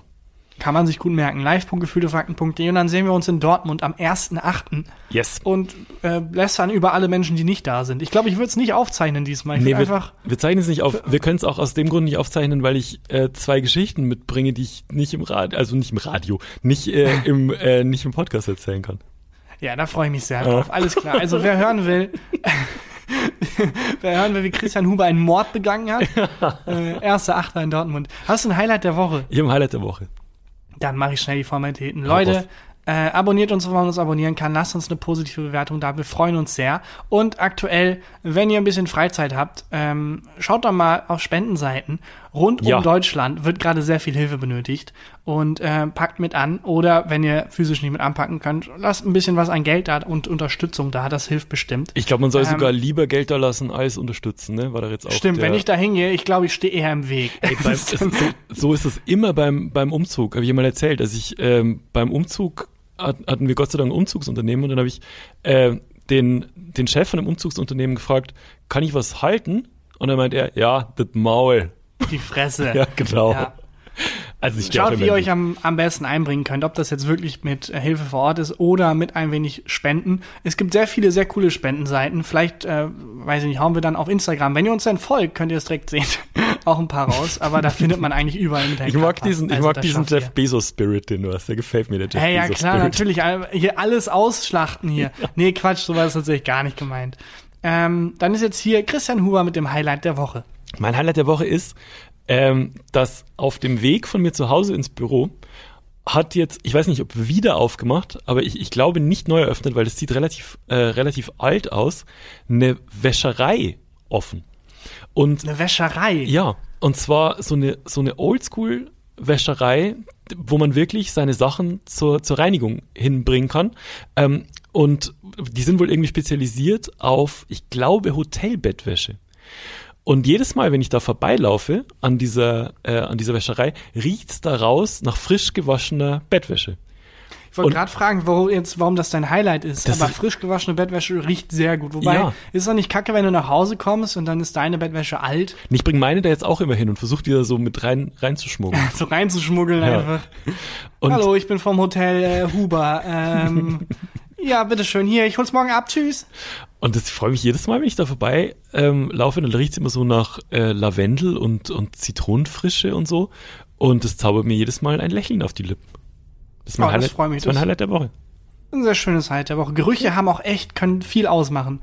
Kann man sich gut merken. live.gefühltefakten.de und dann sehen wir uns in Dortmund am 1.8. Yes. und äh, lästern über alle Menschen, die nicht da sind. Ich glaube, ich würde es nicht aufzeichnen diesmal. Ich Nee, wir, einfach. wir zeichnen es nicht auf. Wir können es auch aus dem Grund nicht aufzeichnen, weil ich äh, zwei Geschichten mitbringe, die ich nicht im Radio, also nicht im Radio, nicht äh, im äh, nicht im Podcast erzählen kann. Ja, da freue ich mich sehr drauf. Alles klar. Also wer hören will, wer hören will, wie Christian Huber einen Mord begangen hat, äh, erster Achter in Dortmund. Hast du ein Highlight der Woche? Ich habe ein Highlight der Woche. Dann mache ich schnell die Formalitäten. Leute, äh, abonniert uns, wo man uns abonnieren kann. Lasst uns eine positive Bewertung da. Wir freuen uns sehr. Und aktuell, wenn ihr ein bisschen Freizeit habt, ähm, schaut doch mal auf Spendenseiten. Rund Ja. um Deutschland wird gerade sehr viel Hilfe benötigt. Und äh, packt mit an. Oder wenn ihr physisch nicht mit anpacken könnt, lasst ein bisschen was an Geld da und Unterstützung da. Das hilft bestimmt. Ich glaube, man soll Ähm, sogar lieber Geld da lassen als unterstützen, ne? War da jetzt auch Stimmt, der, wenn ich da hingehe, ich glaube, ich stehe eher im Weg. Ey, beim, es, so, so ist es immer beim, beim Umzug, habe ich mal erzählt. Als ich ähm, beim Umzug hat, hatten wir Gott sei Dank ein Umzugsunternehmen und dann habe ich äh, den, den Chef von dem Umzugsunternehmen gefragt, kann ich was halten? Und dann meint er, ja, das Maul. die Fresse. Ja, genau. Ja. Also ich Schaut, wie ihr euch am, am besten einbringen könnt, ob das jetzt wirklich mit äh, Hilfe vor Ort ist oder mit ein wenig Spenden. Es gibt sehr viele, sehr coole Spendenseiten. Vielleicht, äh, weiß ich nicht, hauen wir dann auf Instagram. Wenn ihr uns dann folgt, könnt ihr es direkt sehen. Auch ein paar raus, aber da findet man eigentlich überall mit Ich mag diesen, ich Also, mag das diesen Jeff ihr. Bezos Spirit, den du hast. Der gefällt mir, der Jeff Hey, ja Bezos klar, Spirit. natürlich. Hier alles ausschlachten hier. Nee, Quatsch, so war das tatsächlich gar nicht gemeint. Ähm, dann ist jetzt hier Christian Huber mit dem Highlight der Woche. Mein Highlight der Woche ist, ähm, dass auf dem Weg von mir zu Hause ins Büro hat jetzt, ich weiß nicht, ob wieder aufgemacht, aber ich, ich glaube nicht neu eröffnet, weil das sieht relativ, äh, relativ alt aus, eine Wäscherei offen. Und Eine Wäscherei. ja, und zwar so eine, so eine Oldschool-Wäscherei, wo man wirklich seine Sachen zur, zur Reinigung hinbringen kann. Ähm, und die sind wohl irgendwie spezialisiert auf, ich glaube, Hotelbettwäsche. Und jedes Mal, wenn ich da vorbeilaufe an dieser, äh, an dieser Wäscherei, riecht's da raus nach frisch gewaschener Bettwäsche. Ich wollte gerade fragen, warum, jetzt, warum das dein Highlight ist. Aber frisch gewaschene Bettwäsche riecht sehr gut. Wobei, Ja. ist es doch nicht kacke, wenn du nach Hause kommst und dann ist deine Bettwäsche alt, ich bringe meine da jetzt auch immer hin und versuche die da so mit rein, reinzuschmuggeln. so reinzuschmuggeln Ja. einfach. Und Hallo, ich bin vom Hotel äh, Huber. Ähm, ja, bitteschön, hier, ich hol's morgen ab, tschüss. Und das ich freue mich jedes Mal, wenn ich da vorbei ähm, laufe, dann riecht es immer so nach äh, Lavendel und, und Zitronenfrische und so. Und das zaubert mir jedes Mal ein Lächeln auf die Lippen. Das ist mein, Oh, das Highlight, freut mich. Das ist mein Das- Highlight der Woche. Ein sehr schönes Highlight der Woche. Gerüche haben auch echt, können viel ausmachen.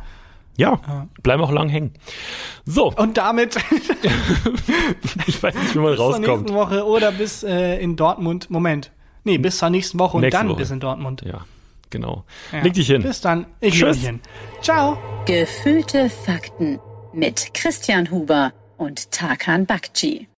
Ja, bleiben auch lang hängen. So, Und damit ich weiß nicht, wie man bis zur rauskommt. nächsten Woche oder bis äh, in Dortmund. Moment. Nee, bis zur nächsten Woche und Nächste dann Woche. bis in Dortmund. Ja, genau. Ja. Leg dich hin. Bis dann. Ich Tschüss. mich hin. Ciao. Gefühlte Fakten mit Christian Huber und Tarkan Bakci.